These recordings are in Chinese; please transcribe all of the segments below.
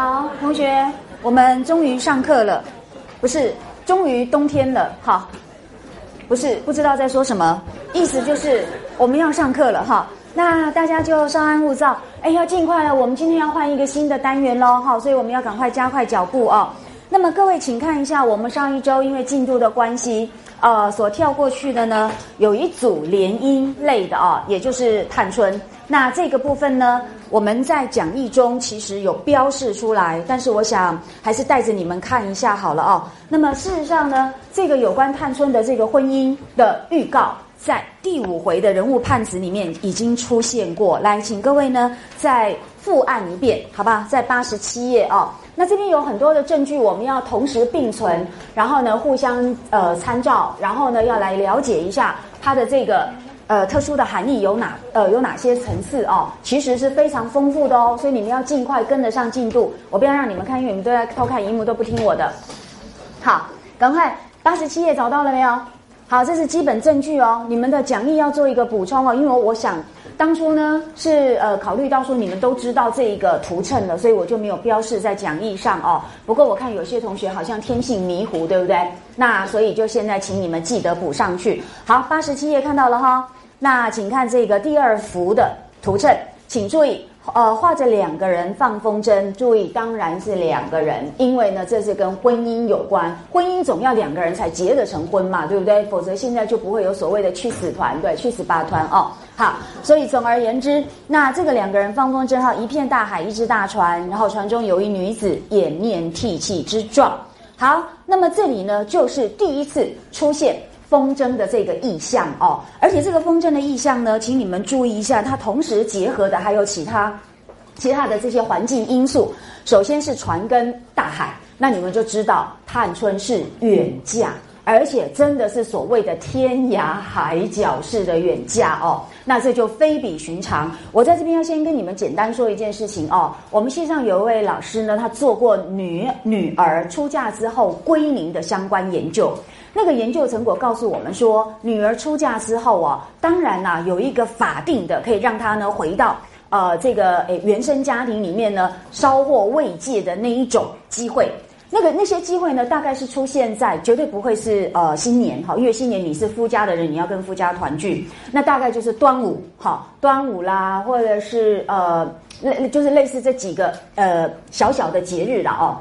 好，同学，我们终于上课了，不是，终于冬天了，好，不是，不知道在说什么，意思就是我们要上课了。哈。那大家就稍安勿躁，哎，要尽快了，我们今天要换一个新的单元喽，哈，所以我们要赶快加快脚步哦。那么各位，请看一下，我们上一周因为进度的关系，呃，所跳过去的呢，有一组联姻类的啊，也就是探春。那这个部分呢，我们在讲义中其实有标示出来，但是我想还是带着你们看一下好了哦。那么事实上呢，这个有关探春的这个婚姻的预告。在第五回的人物判词里面已经出现过来，请各位呢再复案一遍，好吧？在八十七页哦。那这边有很多的证据，我们要同时并存，然后呢互相呃参照，然后呢要来了解一下它的这个呃特殊的含义有哪呃有哪些层次哦，其实是非常丰富的哦，所以你们要尽快跟得上进度。我不要让你们看，因为你们都在偷看荧幕，都不听我的。好，赶快八十七页找到了没有？好，这是基本证据哦。你们的讲义要做一个补充哦，因为我想当初呢是呃考虑到说你们都知道这一个图衬了，所以我就没有标示在讲义上哦。不过我看有些同学好像天性迷糊，对不对？那所以就现在请你们记得补上去。好，八十七页看到了哈。那请看这个第二幅的图衬，请注意。呃，画着两个人放风筝，注意，当然是两个人，因为呢，这是跟婚姻有关，婚姻总要两个人才结得成婚嘛，对不对？否则现在就不会有所谓的去死团，对，去死八团哦。好，所以总而言之，那这个两个人放风筝哈，一片大海，一只大船，然后船中有一女子，掩面涕泣之状。好，那么这里呢，就是第一次出现。风筝的这个意象哦，而且这个风筝的意象呢，请你们注意一下，它同时结合的还有其他其他的这些环境因素。首先是船跟大海，那你们就知道探春是远嫁。而且真的是所谓的天涯海角式的远嫁哦，那这就非比寻常。我在这边要先跟你们简单说一件事情哦，我们线上有一位老师呢，他做过女女儿出嫁之后归宁的相关研究。那个研究成果告诉我们说，女儿出嫁之后啊，当然啦，有一个法定的可以让她呢回到呃这个诶原生家庭里面呢，稍获慰藉的那一种机会。那个那些机会呢，大概是出现在绝对不会是呃新年哈，因为新年你是夫家的人，你要跟夫家团聚，那大概就是端午哈，端午啦，或者是呃类就是类似这几个呃小小的节日了哦。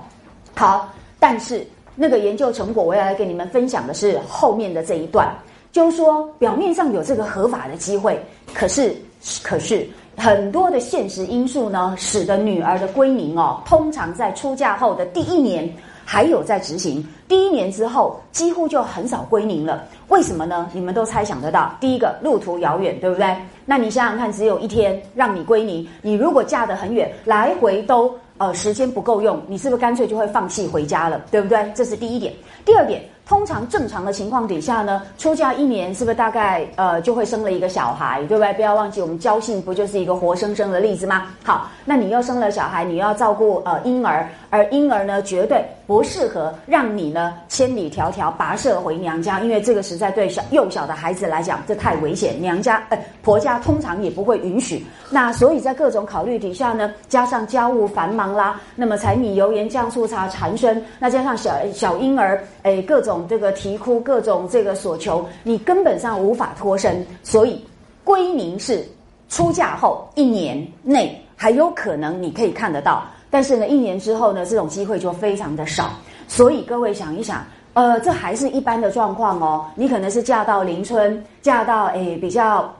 好，但是那个研究成果我要来跟你们分享的是后面的这一段，就是说表面上有这个合法的机会，可是可是。很多的现实因素呢，使得女儿的归宁哦，通常在出嫁后的第一年还有在执行，第一年之后几乎就很少归宁了。为什么呢？你们都猜想得到。第一个，路途遥远，对不对？那你想想看，只有一天让你归宁，你如果嫁得很远，来回都呃时间不够用，你是不是干脆就会放弃回家了，对不对？这是第一点。第二点。通常正常的情况底下呢，出嫁一年是不是大概呃就会生了一个小孩，对不对？不要忘记我们交信不就是一个活生生的例子吗？好，那你又生了小孩，你又要照顾呃婴儿，而婴儿呢绝对不适合让你呢千里迢迢跋涉回娘家，因为这个实在对小幼小的孩子来讲这太危险，娘家呃婆家通常也不会允许。那所以在各种考虑底下呢，加上家务繁忙啦，那么柴米油盐酱醋茶缠身，那加上小小婴儿诶各种。这个啼哭，各种这个所求，你根本上无法脱身。所以，归宁是出嫁后一年内还有可能你可以看得到，但是呢，一年之后呢，这种机会就非常的少。所以各位想一想，呃，这还是一般的状况哦。你可能是嫁到邻村，嫁到诶比较。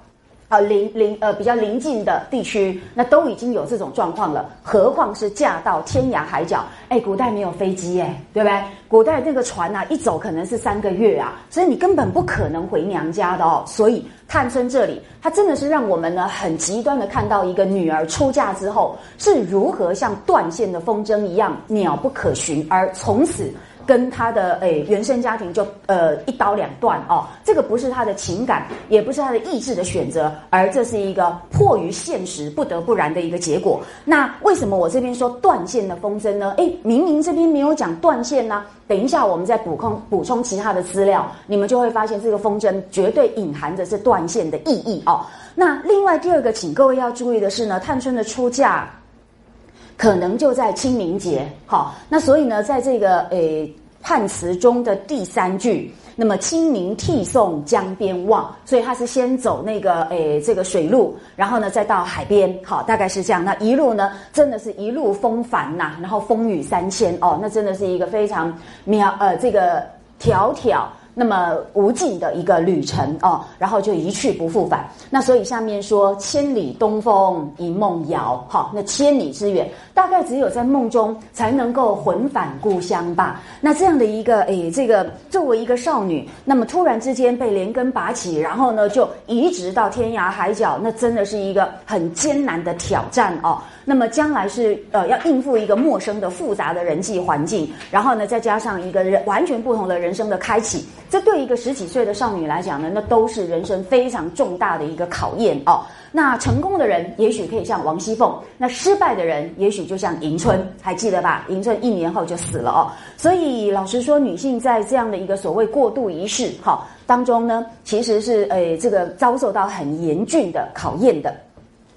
啊，邻邻呃比较邻近的地区，那都已经有这种状况了，何况是嫁到天涯海角？哎，古代没有飞机哎，对不对？古代这个船呐，一走可能是三个月啊，所以你根本不可能回娘家的哦。所以探春这里，她真的是让我们呢很极端的看到一个女儿出嫁之后是如何像断线的风筝一样鸟不可寻，而从此。跟他的诶原生家庭就呃一刀两断哦，这个不是他的情感，也不是他的意志的选择，而这是一个迫于现实不得不然的一个结果。那为什么我这边说断线的风筝呢？诶，明明这边没有讲断线呢。等一下，我们再补充补充其他的资料，你们就会发现这个风筝绝对隐含着是断线的意义哦。那另外第二个，请各位要注意的是呢，探春的出嫁。可能就在清明节。好，那所以呢，在这个诶判词中的第三句。那么清明涕送江边望，所以他是先走那个诶这个水路，然后呢再到海边，好，大概是这样。那一路呢，真的是一路风帆呐，然后风雨三千哦，那真的是一个非常妙呃这个迢迢。那么无尽的一个旅程哦，然后就一去不复返。那所以下面说千里东风一梦遥，好，那千里之远，大概只有在梦中才能够魂返故乡吧。那这样的一个诶，这个作为一个少女，那么突然之间被连根拔起，然后呢就移植到天涯海角，那真的是一个很艰难的挑战哦。那么将来是呃要应付一个陌生的复杂的人际环境，然后呢再加上一个人完全不同的人生的开启，这对一个十几岁的少女来讲呢，那都是人生非常重大的一个考验哦。那成功的人也许可以像王熙凤，那失败的人也许就像迎春，还记得吧？迎春一年后就死了哦。所以老实说，女性在这样的一个所谓过渡仪式哈当中呢，其实是诶这个遭受到很严峻的考验的。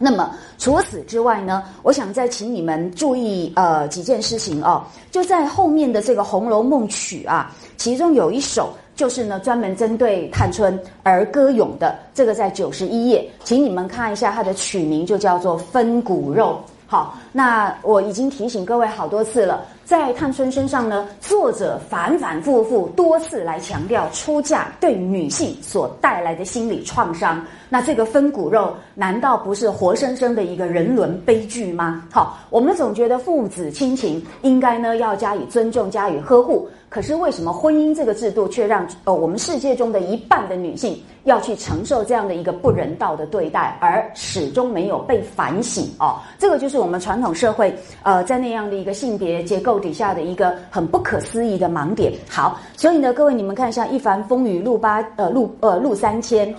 那么除此之外呢，我想再请你们注意呃几件事情哦，就在后面的这个《红楼梦》曲啊，其中有一首就是呢专门针对探春而歌咏的，这个在九十一页，请你们看一下它的曲名就叫做《分骨肉》。好，那我已经提醒各位好多次了，在探春身上呢，作者反反复复多次来强调出嫁对女性所带来的心理创伤。那这个分骨肉，难道不是活生生的一个人伦悲剧吗？好，我们总觉得父子亲情应该呢要加以尊重、加以呵护。可是为什么婚姻这个制度却让呃我们世界中的一半的女性要去承受这样的一个不人道的对待，而始终没有被反省？哦，这个就是我们传统社会呃在那样的一个性别结构底下的一个很不可思议的盲点。好，所以呢，各位你们看一下，一帆风雨路八呃路呃路三千。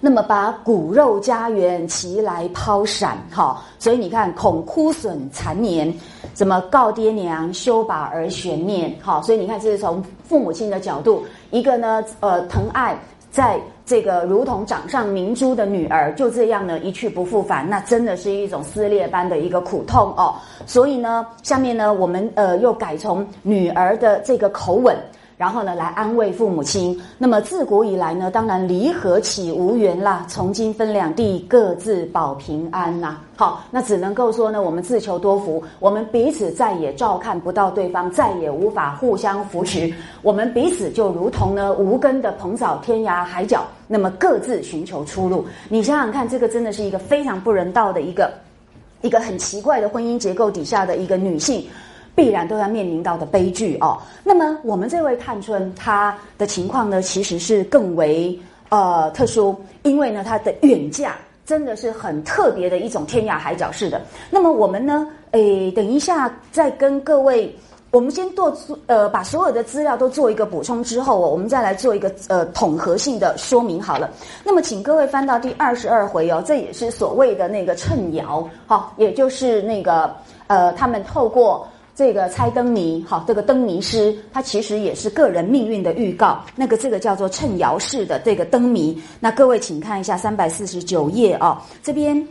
那么把骨肉家园齐来抛闪，哈，所以你看恐枯损残年，怎么告爹娘休把儿悬念，好，所以你看这是从父母亲的角度，一个呢，呃，疼爱在这个如同掌上明珠的女儿就这样呢一去不复返，那真的是一种撕裂般的一个苦痛哦。所以呢，下面呢，我们呃又改从女儿的这个口吻。然后呢，来安慰父母亲。那么自古以来呢，当然离合岂无缘啦。从今分两地，各自保平安呐。好，那只能够说呢，我们自求多福，我们彼此再也照看不到对方，再也无法互相扶持。我们彼此就如同呢无根的蓬草，天涯海角，那么各自寻求出路。你想想看，这个真的是一个非常不人道的一个一个很奇怪的婚姻结构底下的一个女性。必然都要面临到的悲剧哦。那么我们这位探春，她的情况呢，其实是更为呃特殊，因为呢，她的远嫁真的是很特别的一种天涯海角式的。那么我们呢，诶，等一下再跟各位，我们先做呃把所有的资料都做一个补充之后，我们再来做一个呃统合性的说明好了。那么请各位翻到第二十二回哦，这也是所谓的那个趁摇，好，也就是那个呃他们透过。这个猜灯谜，好，这个灯谜诗，它其实也是个人命运的预告。那个这个叫做趁摇式的这个灯谜，那各位请看一下三百四十九页啊，这边。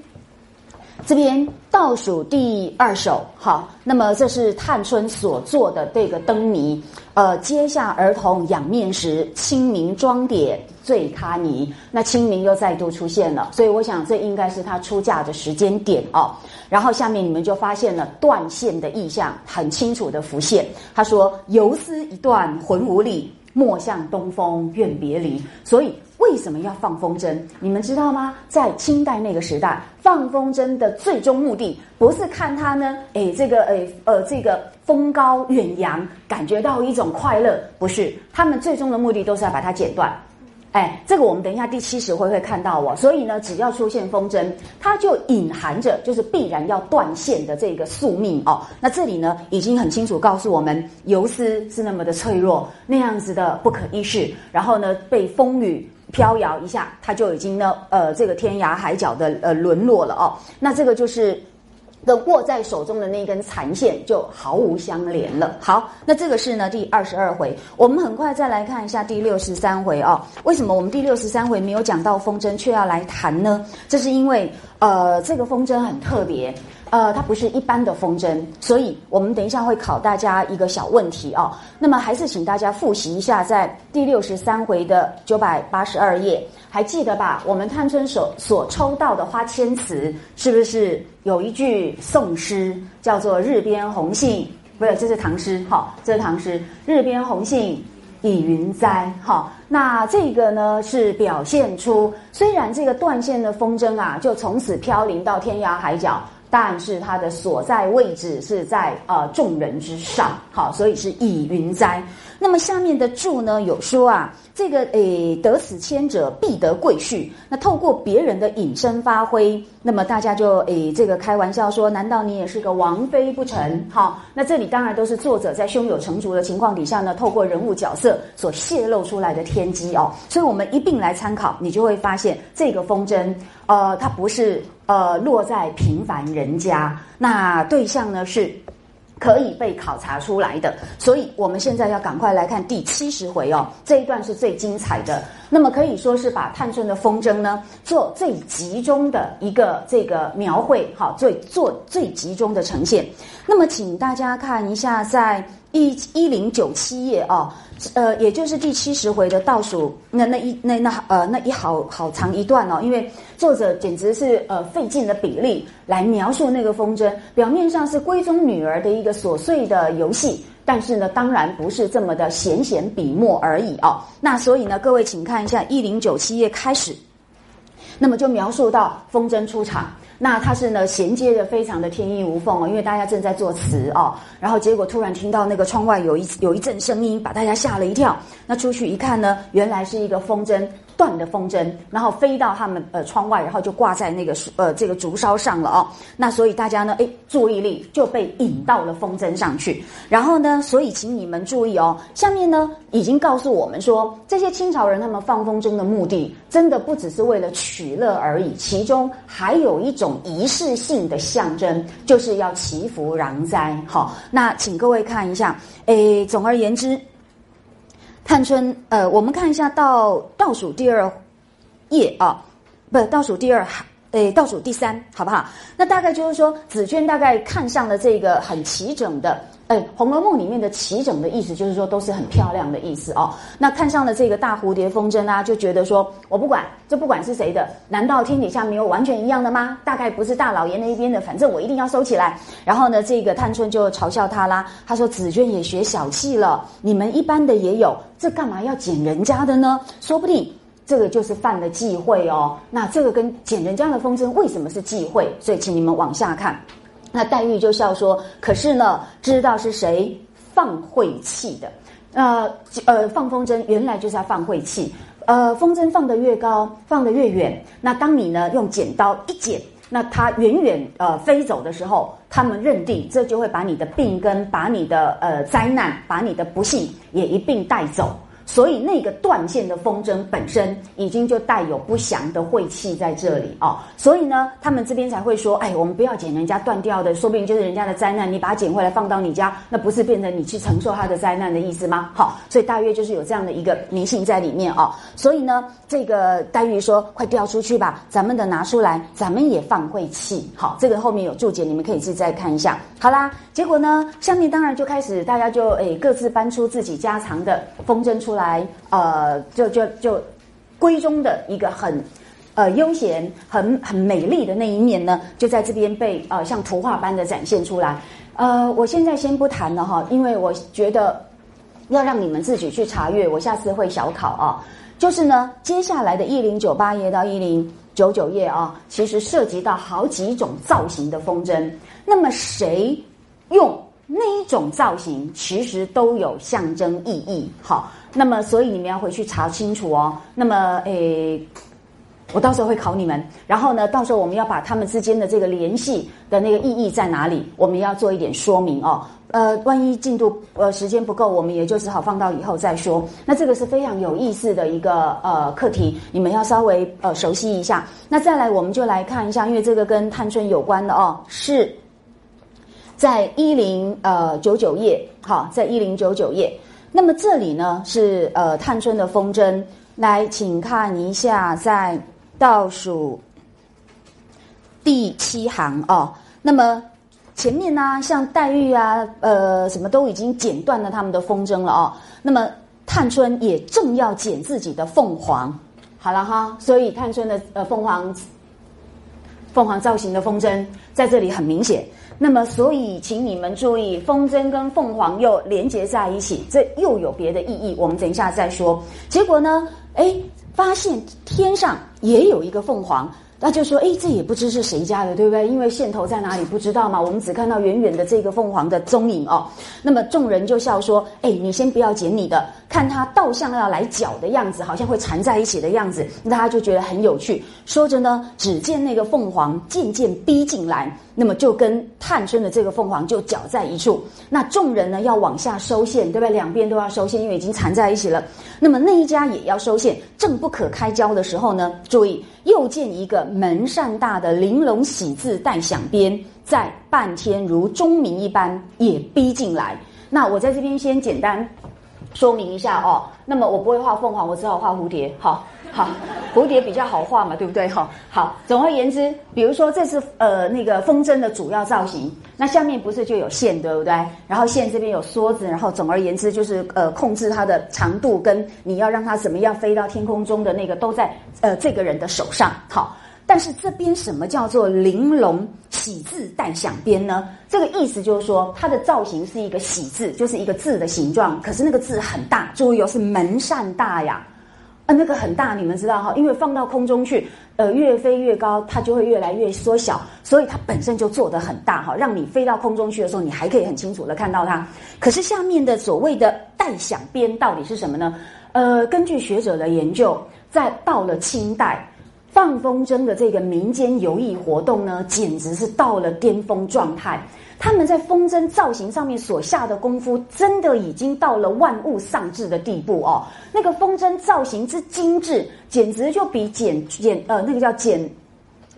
这边倒数第二首，好，那么这是探春所做的这个灯谜，呃，阶下儿童仰面时，清明装点醉咖泥。那清明又再度出现了，所以我想这应该是她出嫁的时间点哦。然后下面你们就发现了断线的意象，很清楚的浮现。他说：“游丝一断魂无力，莫向东风怨别离。”所以。为什么要放风筝？你们知道吗？在清代那个时代，放风筝的最终目的不是看它呢，哎，这个，哎，呃，这个风高远扬，感觉到一种快乐，不是。他们最终的目的都是要把它剪断。哎，这个我们等一下第七十回会看到哦。所以呢，只要出现风筝，它就隐含着就是必然要断线的这个宿命哦。那这里呢，已经很清楚告诉我们，游丝是那么的脆弱，那样子的不可一世，然后呢，被风雨。飘摇一下，它就已经呢，呃，这个天涯海角的呃沦落了哦。那这个就是的握在手中的那根残线就毫无相连了。好，那这个是呢第二十二回，我们很快再来看一下第六十三回哦。为什么我们第六十三回没有讲到风筝，却要来谈呢？这是因为呃，这个风筝很特别。呃，它不是一般的风筝，所以我们等一下会考大家一个小问题哦。那么还是请大家复习一下，在第六十三回的九百八十二页，还记得吧？我们探春所所抽到的花千词，是不是有一句宋诗叫做“日边红杏”？不是，这是唐诗，好，这是唐诗，“日边红杏已云栽”。哈，那这个呢是表现出，虽然这个断线的风筝啊，就从此飘零到天涯海角。但是它的所在位置是在呃众人之上，好，所以是以云哉。那么下面的注呢有说啊，这个诶得此签者必得贵婿。那透过别人的隐身发挥，那么大家就诶这个开玩笑说，难道你也是个王妃不成？好，那这里当然都是作者在胸有成竹的情况底下呢，透过人物角色所泄露出来的天机哦。所以我们一并来参考，你就会发现这个风筝，呃，它不是。呃，落在平凡人家，那对象呢是可以被考察出来的，所以我们现在要赶快来看第七十回哦，这一段是最精彩的。那么可以说是把探春的风筝呢做最集中的一个这个描绘，好，最做最集中的呈现。那么请大家看一下，在一一零九七页哦。呃，也就是第七十回的倒数那那一那那呃那一好好长一段哦，因为作者简直是呃费尽了笔力来描述那个风筝，表面上是闺中女儿的一个琐碎的游戏，但是呢，当然不是这么的闲闲笔墨而已哦。那所以呢，各位请看一下一零九七页开始，那么就描述到风筝出场。那它是呢衔接的非常的天衣无缝哦，因为大家正在作词哦，然后结果突然听到那个窗外有一有一阵声音，把大家吓了一跳。那出去一看呢，原来是一个风筝。断的风筝，然后飞到他们呃窗外，然后就挂在那个呃这个竹梢上了哦。那所以大家呢，哎，注意力就被引到了风筝上去。然后呢，所以请你们注意哦，下面呢已经告诉我们说，这些清朝人他们放风筝的目的，真的不只是为了取乐而已，其中还有一种仪式性的象征，就是要祈福攘灾。好，那请各位看一下，诶，总而言之。探春，呃，我们看一下到倒数第二页啊，不，倒数第二行，诶，倒数第三，好不好？那大概就是说，紫娟大概看上了这个很齐整的。哎，《红楼梦》里面的齐整的意思就是说都是很漂亮的意思哦。那看上了这个大蝴蝶风筝啊，就觉得说我不管，这不管是谁的，难道天底下没有完全一样的吗？大概不是大老爷那一边的，反正我一定要收起来。然后呢，这个探春就嘲笑他啦，他说：“紫娟也学小气了，你们一般的也有，这干嘛要捡人家的呢？说不定这个就是犯了忌讳哦。那这个跟捡人家的风筝为什么是忌讳？所以请你们往下看。”那黛玉就笑说：“可是呢，知道是谁放晦气的？呃呃，放风筝原来就是要放晦气。呃，风筝放得越高，放得越远。那当你呢用剪刀一剪，那它远远呃飞走的时候，他们认定这就会把你的病根、把你的呃灾难、把你的不幸也一并带走。”所以那个断线的风筝本身已经就带有不祥的晦气在这里哦，所以呢，他们这边才会说，哎，我们不要捡人家断掉的，说不定就是人家的灾难，你把它捡回来放到你家，那不是变成你去承受他的灾难的意思吗？好，所以大约就是有这样的一个迷信在里面哦。所以呢，这个黛玉说，快掉出去吧，咱们的拿出来，咱们也放晦气。好，这个后面有注解，你们可以自己再看一下。好啦，结果呢，下面当然就开始大家就哎各自搬出自己家藏的风筝出。来，呃，就就就闺中的一个很呃悠闲、很很美丽的那一面呢，就在这边被呃像图画般的展现出来。呃，我现在先不谈了哈，因为我觉得要让你们自己去查阅，我下次会小考啊。就是呢，接下来的一零九八页到一零九九页啊，其实涉及到好几种造型的风筝。那么谁用那一种造型，其实都有象征意义。好。那么，所以你们要回去查清楚哦。那么，诶，我到时候会考你们。然后呢，到时候我们要把他们之间的这个联系的那个意义在哪里，我们要做一点说明哦。呃，万一进度呃时间不够，我们也就只好放到以后再说。那这个是非常有意思的一个呃课题，你们要稍微呃熟悉一下。那再来，我们就来看一下，因为这个跟探春有关的哦，是在一零呃九九页，好，在一零九九页。那么这里呢是呃探春的风筝，来，请看一下，在倒数第七行哦。那么前面呢，像黛玉啊，呃，什么都已经剪断了他们的风筝了哦。那么探春也正要剪自己的凤凰，好了哈，所以探春的呃凤凰凤凰造型的风筝在这里很明显。那么，所以请你们注意，风筝跟凤凰又连接在一起，这又有别的意义。我们等一下再说。结果呢，哎，发现天上也有一个凤凰。那就说，哎，这也不知是谁家的，对不对？因为线头在哪里不知道嘛，我们只看到远远的这个凤凰的踪影哦。那么众人就笑说，哎，你先不要剪你的，看它倒像要来搅的样子，好像会缠在一起的样子，大家就觉得很有趣。说着呢，只见那个凤凰渐渐逼进来。那么就跟探春的这个凤凰就搅在一处，那众人呢要往下收线，对不对？两边都要收线，因为已经缠在一起了。那么那一家也要收线，正不可开交的时候呢，注意又见一个门扇大的玲珑喜字带响边，在半天如钟鸣一般也逼进来。那我在这边先简单说明一下哦。那么我不会画凤凰，我只好画蝴蝶。好。好，蝴蝶比较好画嘛，对不对？哈，好。总而言之，比如说这是呃那个风筝的主要造型，那下面不是就有线，对不对？然后线这边有梭子，然后总而言之就是呃控制它的长度跟你要让它怎么样飞到天空中的那个都在呃这个人的手上。好，但是这边什么叫做玲珑喜字带响边呢？这个意思就是说它的造型是一个喜字，就是一个字的形状，可是那个字很大，注意哦，是门扇大呀。啊，那个很大，你们知道哈，因为放到空中去，呃，越飞越高，它就会越来越缩小，所以它本身就做得很大哈，让你飞到空中去的时候，你还可以很清楚的看到它。可是下面的所谓的带响边到底是什么呢？呃，根据学者的研究，在到了清代，放风筝的这个民间游艺活动呢，简直是到了巅峰状态。他们在风筝造型上面所下的功夫，真的已经到了万物丧志的地步哦。那个风筝造型之精致，简直就比剪剪呃那个叫剪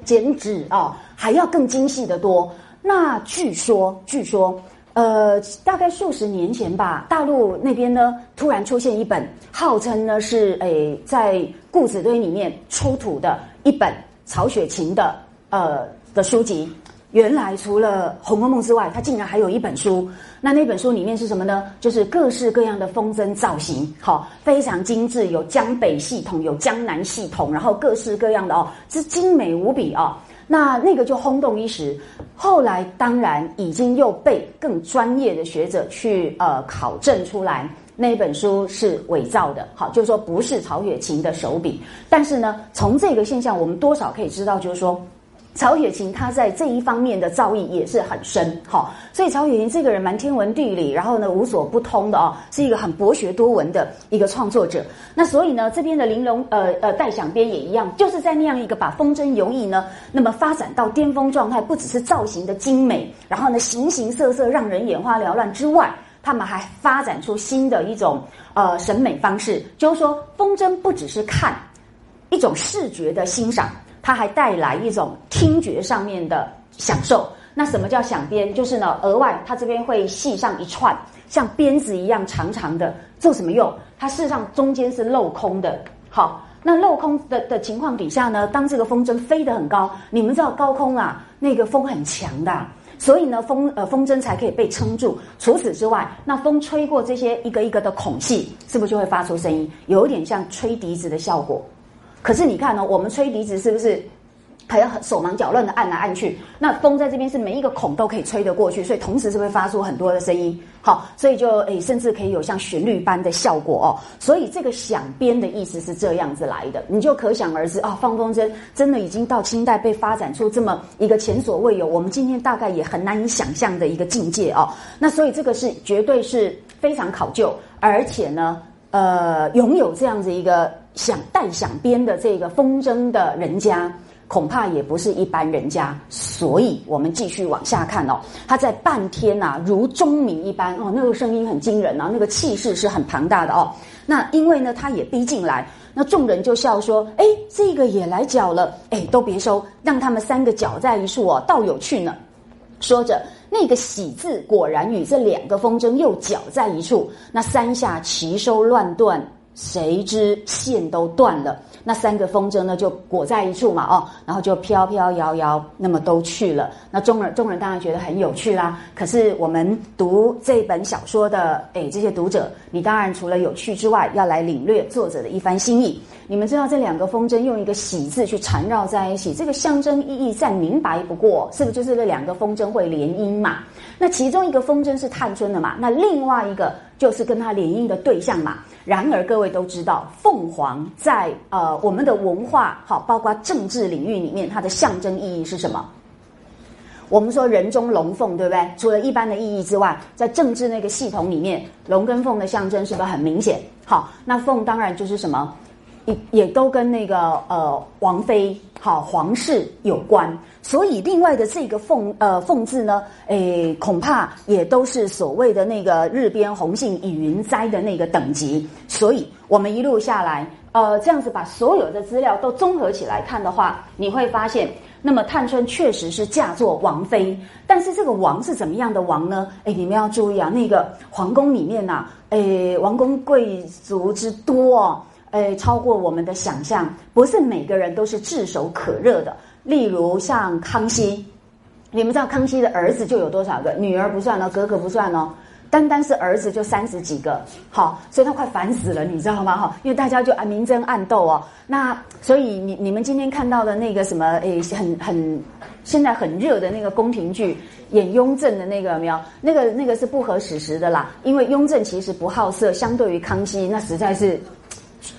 剪纸啊还要更精细的多。那据说，据说，呃，大概数十年前吧，大陆那边呢突然出现一本，号称呢是诶在故纸堆里面出土的一本曹雪芹的呃的书籍。原来除了《红楼梦》之外，它竟然还有一本书。那那本书里面是什么呢？就是各式各样的风筝造型，好，非常精致，有江北系统，有江南系统，然后各式各样的哦，是精美无比啊。那那个就轰动一时。后来当然已经又被更专业的学者去呃考证出来，那本书是伪造的，好，就是说不是曹雪芹的手笔。但是呢，从这个现象，我们多少可以知道，就是说。曹雪芹他在这一方面的造诣也是很深，好，所以曹雪芹这个人蛮天文地理，然后呢无所不通的哦，是一个很博学多闻的一个创作者。那所以呢，这边的玲珑呃呃带响边也一样，就是在那样一个把风筝游艺呢，那么发展到巅峰状态，不只是造型的精美，然后呢形形色色让人眼花缭乱之外，他们还发展出新的一种呃审美方式，就是说风筝不只是看一种视觉的欣赏。它还带来一种听觉上面的享受。那什么叫响鞭？就是呢，额外它这边会系上一串像鞭子一样长长的，做什么用？它事实上中间是镂空的。好，那镂空的的情况底下呢，当这个风筝飞得很高，你们知道高空啊，那个风很强的，所以呢，风呃风筝才可以被撑住。除此之外，那风吹过这些一个一个的孔隙，是不是就会发出声音？有点像吹笛子的效果。可是你看呢，我们吹笛子是不是还要很手忙脚乱的按来按去？那风在这边是每一个孔都可以吹得过去，所以同时是会发出很多的声音。好，所以就诶，甚至可以有像旋律般的效果哦。所以这个响鞭的意思是这样子来的，你就可想而知啊，放风筝真的已经到清代被发展出这么一个前所未有，我们今天大概也很难以想象的一个境界哦。那所以这个是绝对是非常考究，而且呢，呃，拥有这样子一个。想带响鞭的这个风筝的人家，恐怕也不是一般人家，所以我们继续往下看哦。他在半天呐，如钟鸣一般哦，那个声音很惊人啊，那个气势是很庞大的哦。那因为呢，他也逼进来，那众人就笑说：“哎，这个也来搅了，哎，都别收，让他们三个搅在一处哦，倒有趣呢。”说着，那个喜字果然与这两个风筝又搅在一处，那三下齐收乱断。谁知线都断了。那三个风筝呢，就裹在一处嘛，哦，然后就飘飘摇摇，那么都去了。那众人众人当然觉得很有趣啦。可是我们读这本小说的，哎，这些读者，你当然除了有趣之外，要来领略作者的一番心意。你们知道这两个风筝用一个喜字去缠绕在一起，这个象征意义再明白不过，是不是就是这两个风筝会联姻嘛？那其中一个风筝是探春的嘛？那另外一个就是跟他联姻的对象嘛？然而各位都知道，凤凰在呃我们的文化好，包括政治领域里面，它的象征意义是什么？我们说人中龙凤，对不对？除了一般的意义之外，在政治那个系统里面，龙跟凤的象征是不是很明显？好，那凤当然就是什么？也也都跟那个呃王妃好皇室有关，所以另外的这个凤呃凤字呢，诶恐怕也都是所谓的那个日边红杏倚云栽的那个等级。所以我们一路下来，呃这样子把所有的资料都综合起来看的话，你会发现，那么探春确实是嫁作王妃，但是这个王是怎么样的王呢？诶你们要注意啊，那个皇宫里面呐，诶王公贵族之多哦。诶，超过我们的想象，不是每个人都是炙手可热的。例如像康熙，你们知道康熙的儿子就有多少个？女儿不算哦，哥哥不算哦，单单是儿子就三十几个。好，所以他快烦死了，你知道吗？哈，因为大家就啊明争暗斗哦。那所以你你们今天看到的那个什么诶，很很现在很热的那个宫廷剧，演雍正的那个没有？那个那个是不合史实的啦。因为雍正其实不好色，相对于康熙，那实在是。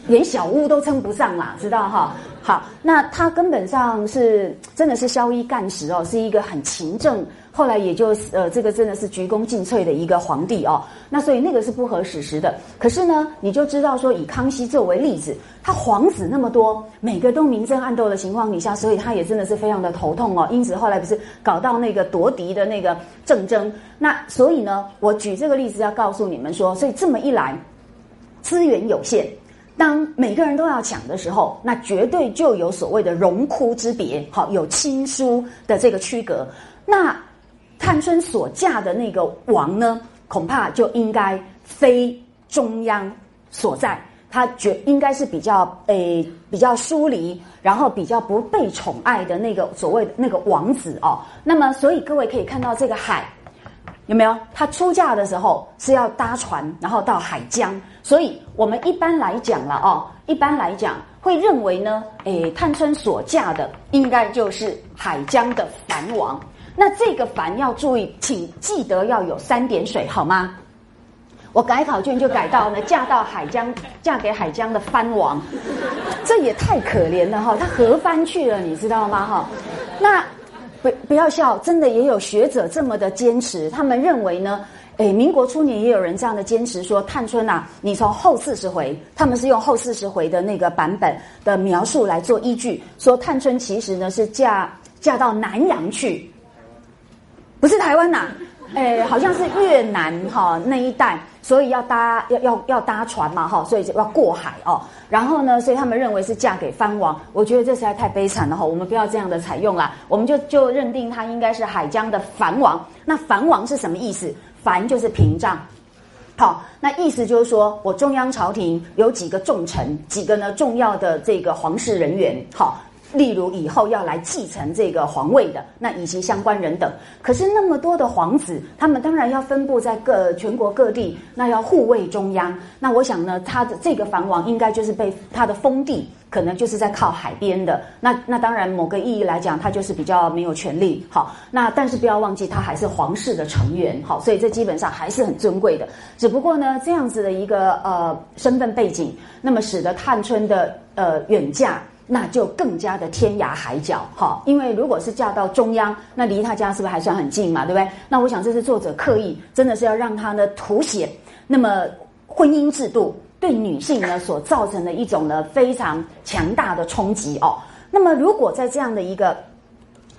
连小屋都称不上啦，知道哈？好，那他根本上是真的是宵衣干食哦，是一个很勤政，后来也就呃，这个真的是鞠躬尽瘁的一个皇帝哦。那所以那个是不合史实的。可是呢，你就知道说，以康熙作为例子，他皇子那么多，每个都明争暗斗的情况底下，所以他也真的是非常的头痛哦。因此后来不是搞到那个夺嫡的那个政争。那所以呢，我举这个例子要告诉你们说，所以这么一来，资源有限。当每个人都要抢的时候，那绝对就有所谓的荣枯之别，好有亲疏的这个区隔。那探春所嫁的那个王呢，恐怕就应该非中央所在，他觉应该是比较诶比较疏离，然后比较不被宠爱的那个所谓的那个王子哦。那么，所以各位可以看到这个海。有没有？她出嫁的时候是要搭船，然后到海疆，所以我们一般来讲了哦，一般来讲会认为呢，诶，探春所嫁的应该就是海疆的藩王。那这个藩要注意，请记得要有三点水，好吗？我改考卷就改到呢，嫁到海疆，嫁给海疆的藩王，这也太可怜了哈，他何藩去了，你知道吗？哈，那。不不要笑，真的也有学者这么的坚持。他们认为呢，诶，民国初年也有人这样的坚持说，探春呐，你从后四十回，他们是用后四十回的那个版本的描述来做依据，说探春其实呢是嫁嫁到南洋去，不是台湾呐。诶，好像是越南哈那一带，所以要搭要要要搭船嘛哈，所以就要过海哦。然后呢，所以他们认为是嫁给藩王。我觉得这实在太悲惨了哈，我们不要这样的采用啦，我们就就认定他应该是海疆的藩王。那藩王是什么意思？藩就是屏障。好，那意思就是说我中央朝廷有几个重臣，几个呢重要的这个皇室人员。好。例如以后要来继承这个皇位的，那以及相关人等，可是那么多的皇子，他们当然要分布在各全国各地，那要护卫中央。那我想呢，他的这个藩王应该就是被他的封地可能就是在靠海边的。那那当然，某个意义来讲，他就是比较没有权利。好，那但是不要忘记，他还是皇室的成员。好，所以这基本上还是很尊贵的。只不过呢，这样子的一个呃身份背景，那么使得探春的呃远嫁。那就更加的天涯海角，哈，因为如果是嫁到中央，那离他家是不是还算很近嘛，对不对？那我想这是作者刻意，真的是要让他呢凸显，那么婚姻制度对女性呢所造成的一种呢非常强大的冲击哦。那么如果在这样的一个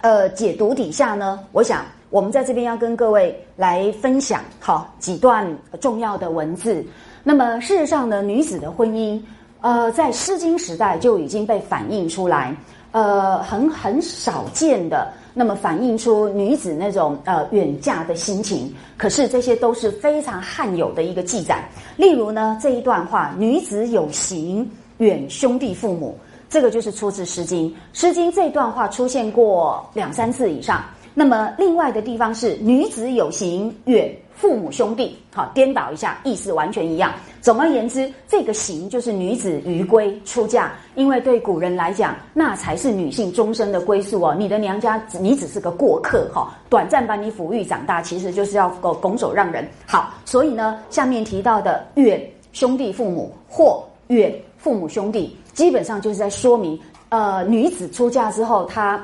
呃解读底下呢，我想我们在这边要跟各位来分享好几段重要的文字。那么事实上呢，女子的婚姻。呃，在《诗经》时代就已经被反映出来，呃，很很少见的那么反映出女子那种呃远嫁的心情。可是这些都是非常罕有的一个记载。例如呢，这一段话：“女子有行远兄弟父母”，这个就是出自《诗经》。《诗经》这段话出现过两三次以上。那么另外的地方是“女子有行远”。父母兄弟，好，颠倒一下，意思完全一样。总而言之，这个行就是女子余归出嫁，因为对古人来讲，那才是女性终身的归宿哦。你的娘家，你只是个过客哈，短暂把你抚育长大，其实就是要拱拱手让人。好，所以呢，下面提到的远兄弟父母或远父母兄弟，基本上就是在说明，呃，女子出嫁之后，她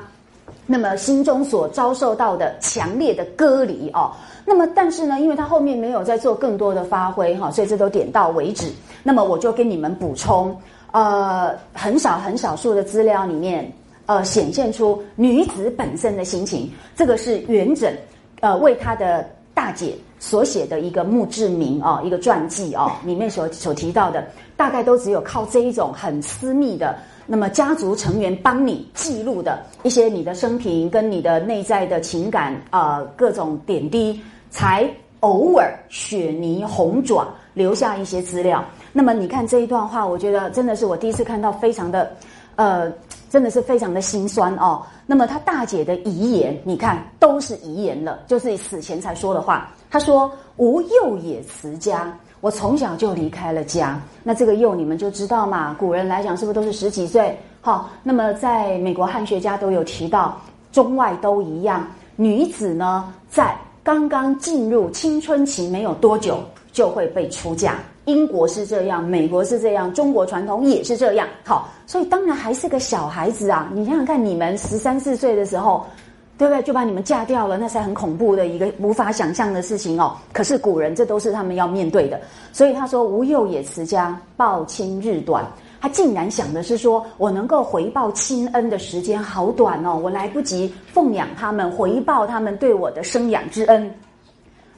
那么心中所遭受到的强烈的割离哦。那么，但是呢，因为他后面没有再做更多的发挥哈，所以这都点到为止。那么我就跟你们补充，呃，很少很少数的资料里面，呃，显现出女子本身的心情。这个是元稹，呃，为他的大姐所写的一个墓志铭哦，一个传记哦，里面所所提到的，大概都只有靠这一种很私密的，那么家族成员帮你记录的一些你的生平跟你的内在的情感啊，各种点滴。才偶尔雪泥红爪留下一些资料。那么你看这一段话，我觉得真的是我第一次看到，非常的，呃，真的是非常的心酸哦。那么他大姐的遗言，你看都是遗言了，就是死前才说的话。他说：“吾幼也辞家，我从小就离开了家。那这个幼你们就知道嘛，古人来讲是不是都是十几岁？好，那么在美国汉学家都有提到，中外都一样，女子呢在。”刚刚进入青春期没有多久就会被出嫁，英国是这样，美国是这样，中国传统也是这样。好，所以当然还是个小孩子啊！你想想看，你们十三四岁的时候，对不对？就把你们嫁掉了，那才很恐怖的一个无法想象的事情哦。可是古人这都是他们要面对的，所以他说：“吾幼也持家，报亲日短。”他竟然想的是说，我能够回报亲恩的时间好短哦，我来不及奉养他们，回报他们对我的生养之恩。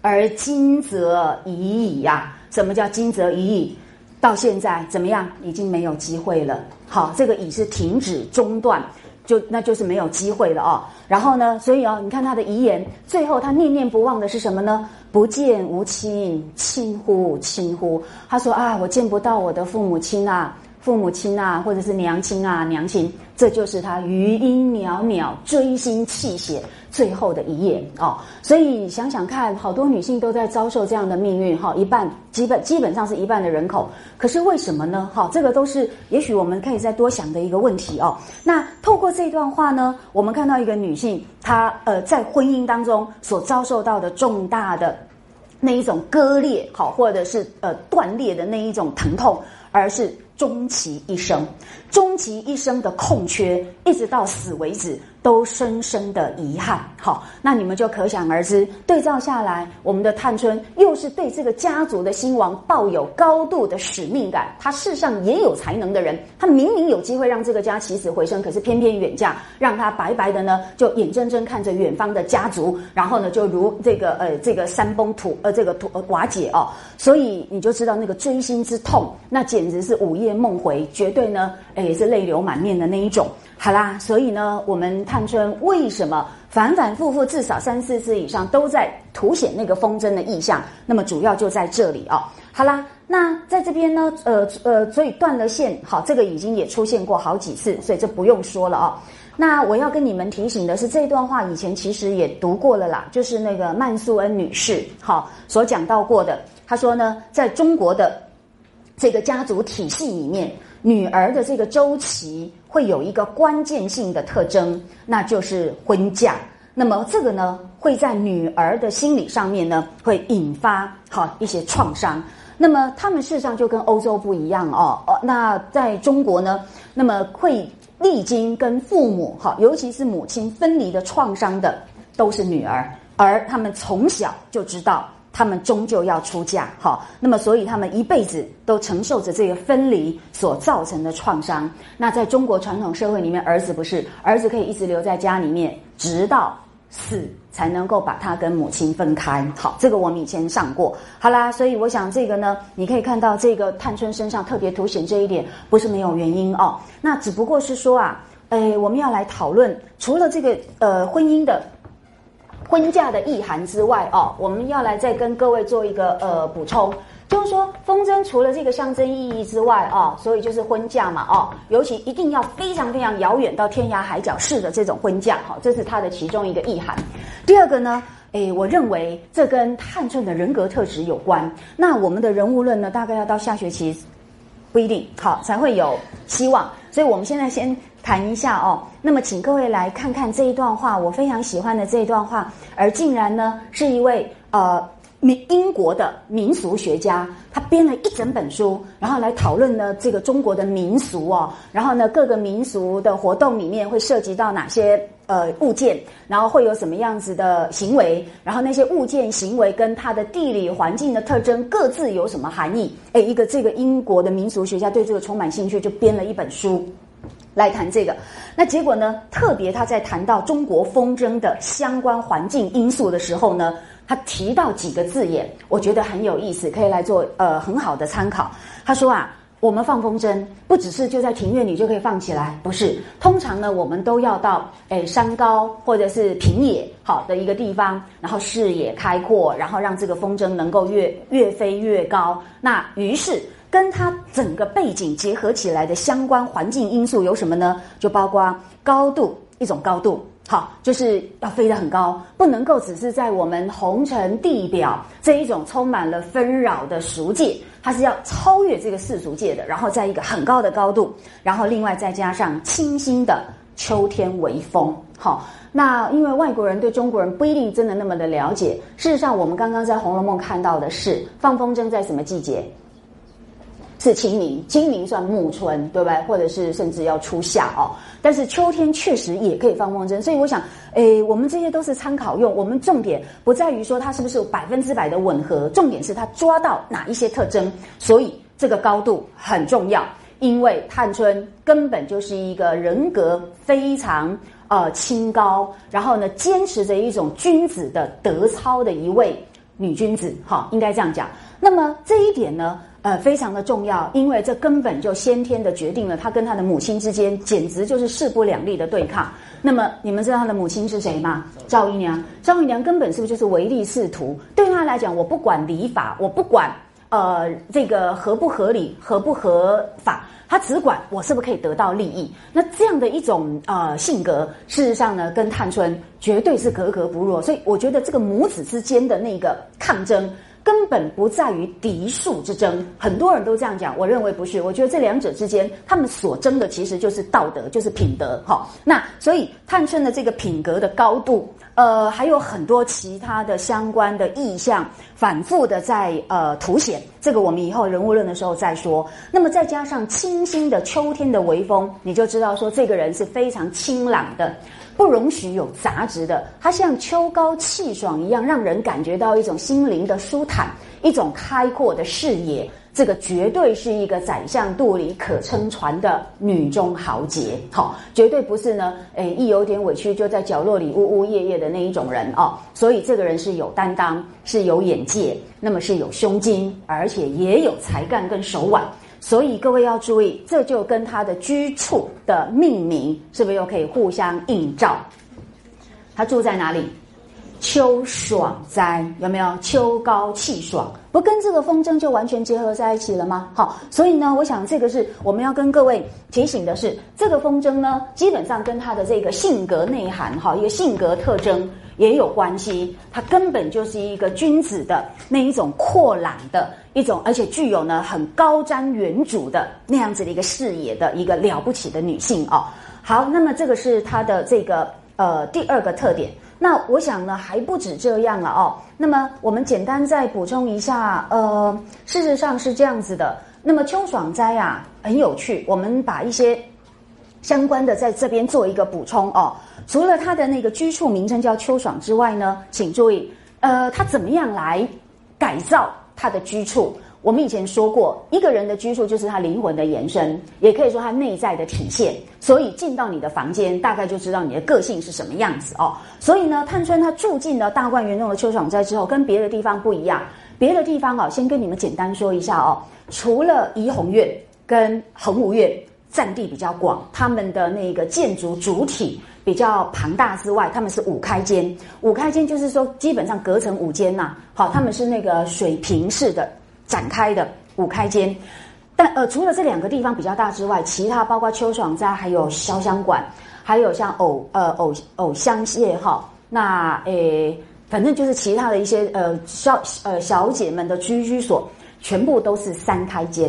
而今则已矣呀！什么叫今则已矣？到现在怎么样？已经没有机会了。好，这个已是停止中断，就那就是没有机会了哦。然后呢，所以哦，你看他的遗言，最后他念念不忘的是什么呢？不见吾亲，亲乎亲乎？他说啊，我见不到我的父母亲啊。父母亲啊，或者是娘亲啊，娘亲，这就是他余音袅袅、锥心泣血最后的一夜哦。所以想想看，好多女性都在遭受这样的命运哈，一半基本基本上是一半的人口。可是为什么呢？哈，这个都是也许我们可以再多想的一个问题哦。那透过这段话呢，我们看到一个女性，她呃在婚姻当中所遭受到的重大的那一种割裂，好，或者是呃断裂的那一种疼痛，而是。终其一生，终其一生的空缺，一直到死为止。都深深的遗憾，好，那你们就可想而知。对照下来，我们的探春又是对这个家族的兴亡抱有高度的使命感。他世上也有才能的人，他明明有机会让这个家起死回生，可是偏偏远嫁，让他白白的呢，就眼睁睁看着远方的家族，然后呢，就如这个呃这个山崩土呃这个土呃瓦解哦。所以你就知道那个锥心之痛，那简直是午夜梦回，绝对呢，哎也是泪流满面的那一种。好啦，所以呢，我们探春为什么反反复复至少三四次以上都在凸显那个风筝的意象？那么主要就在这里哦。好啦，那在这边呢，呃呃，所以断了线，好，这个已经也出现过好几次，所以这不用说了哦。那我要跟你们提醒的是，这段话以前其实也读过了啦，就是那个曼素恩女士好所讲到过的，她说呢，在中国的这个家族体系里面。女儿的这个周期会有一个关键性的特征，那就是婚嫁。那么这个呢，会在女儿的心理上面呢，会引发好一些创伤。那么他们事实上就跟欧洲不一样哦。哦，那在中国呢，那么会历经跟父母哈，尤其是母亲分离的创伤的，都是女儿，而他们从小就知道。他们终究要出嫁，好，那么所以他们一辈子都承受着这个分离所造成的创伤。那在中国传统社会里面，儿子不是儿子可以一直留在家里面，直到死才能够把他跟母亲分开。好，这个我们以前上过。好啦，所以我想这个呢，你可以看到这个探春身上特别凸显这一点，不是没有原因哦。那只不过是说啊，哎，我们要来讨论除了这个呃婚姻的婚嫁的意涵之外哦，我们要来再跟各位做一个呃补充。就是说，风筝除了这个象征意义之外，哦，所以就是婚嫁嘛，哦，尤其一定要非常非常遥远到天涯海角式的这种婚嫁，哈，这是它的其中一个意涵。第二个呢，诶，我认为这跟探春的人格特质有关。那我们的人物论呢，大概要到下学期不一定好才会有希望。所以我们现在先谈一下哦。那么，请各位来看看这一段话，我非常喜欢的这一段话，而竟然呢，是一位呃。民英国的民俗学家，他编了一整本书，然后来讨论呢这个中国的民俗哦，然后呢各个民俗的活动里面会涉及到哪些呃物件，然后会有什么样子的行为，然后那些物件行为跟它的地理环境的特征各自有什么含义？哎，一个这个英国的民俗学家对这个充满兴趣，就编了一本书来谈这个。那结果呢，特别他在谈到中国风筝的相关环境因素的时候呢。他提到几个字眼，我觉得很有意思，可以来做呃很好的参考。他说啊，我们放风筝不只是就在庭院里就可以放起来，不是，通常呢我们都要到诶山高或者是平野好的一个地方，然后视野开阔，然后让这个风筝能够越越飞越高。那于是跟它整个背景结合起来的相关环境因素有什么呢？就包括高度，一种高度。好，就是要飞得很高，不能够只是在我们红尘地表这一种充满了纷扰的俗界，它是要超越这个世俗界的，然后在一个很高的高度，然后另外再加上清新的秋天微风。好，那因为外国人对中国人不一定真的那么的了解，事实上我们刚刚在《红楼梦》看到的是放风筝在什么季节？是清明，清明算暮春，对不对？或者是甚至要初夏哦。但是秋天确实也可以放风筝，所以我想，诶，我们这些都是参考用。我们重点不在于说它是不是百分之百的吻合，重点是它抓到哪一些特征。所以这个高度很重要，因为探春根本就是一个人格非常呃清高，然后呢坚持着一种君子的德操的一位女君子，哈，应该这样讲。那么这一点呢？呃，非常的重要，因为这根本就先天的决定了他跟他的母亲之间简直就是势不两立的对抗。那么你们知道他的母亲是谁吗？赵姨娘。赵姨娘根本是不是就是唯利是图？对他来讲，我不管礼法，我不管呃这个合不合理、合不合法，他只管我是不是可以得到利益。那这样的一种呃性格，事实上呢，跟探春绝对是格格不入。所以我觉得这个母子之间的那个抗争。根本不在于嫡庶之争，很多人都这样讲，我认为不是。我觉得这两者之间，他们所争的其实就是道德，就是品德。好，那所以探春的这个品格的高度，呃，还有很多其他的相关的意象，反复的在呃凸显。这个我们以后人物论的时候再说。那么再加上清新的秋天的微风，你就知道说这个人是非常清朗的。不容许有杂质的，它像秋高气爽一样，让人感觉到一种心灵的舒坦，一种开阔的视野。这个绝对是一个宰相肚里可撑船的女中豪杰，好，绝对不是呢，诶，一有点委屈就在角落里呜呜咽咽的那一种人哦。所以这个人是有担当，是有眼界，那么是有胸襟，而且也有才干跟手腕。所以各位要注意，这就跟他的居处的命名是不是又可以互相映照？他住在哪里？秋爽斋有没有？秋高气爽，不跟这个风筝就完全结合在一起了吗？好，所以呢，我想这个是我们要跟各位提醒的是，这个风筝呢，基本上跟他的这个性格内涵，哈，一个性格特征。也有关系，它根本就是一个君子的那一种阔朗的一种，而且具有呢很高瞻远瞩的那样子的一个视野的一个了不起的女性哦。好，那么这个是她的这个呃第二个特点。那我想呢还不止这样了哦。那么我们简单再补充一下，呃，事实上是这样子的。那么秋爽斋啊很有趣，我们把一些相关的在这边做一个补充哦。除了它的那个居处名称叫秋爽之外呢，请注意，呃，他怎么样来改造他的居处？我们以前说过，一个人的居住就是他灵魂的延伸，也可以说他内在的体现。所以进到你的房间，大概就知道你的个性是什么样子哦。所以呢，探春她住进了大观园中的秋爽斋之后，跟别的地方不一样。别的地方哦，先跟你们简单说一下哦。除了怡红院跟恒芜院。占地比较广，他们的那个建筑主体比较庞大之外，他们是五开间。五开间就是说基本上隔成五间呐。好，他们是那个水平式的展开的五开间。但呃，除了这两个地方比较大之外，其他包括秋爽斋，还有潇湘馆，还有像藕呃藕藕香榭哈，那诶。反正就是其他的一些呃小呃小姐们的居居所，全部都是三开间。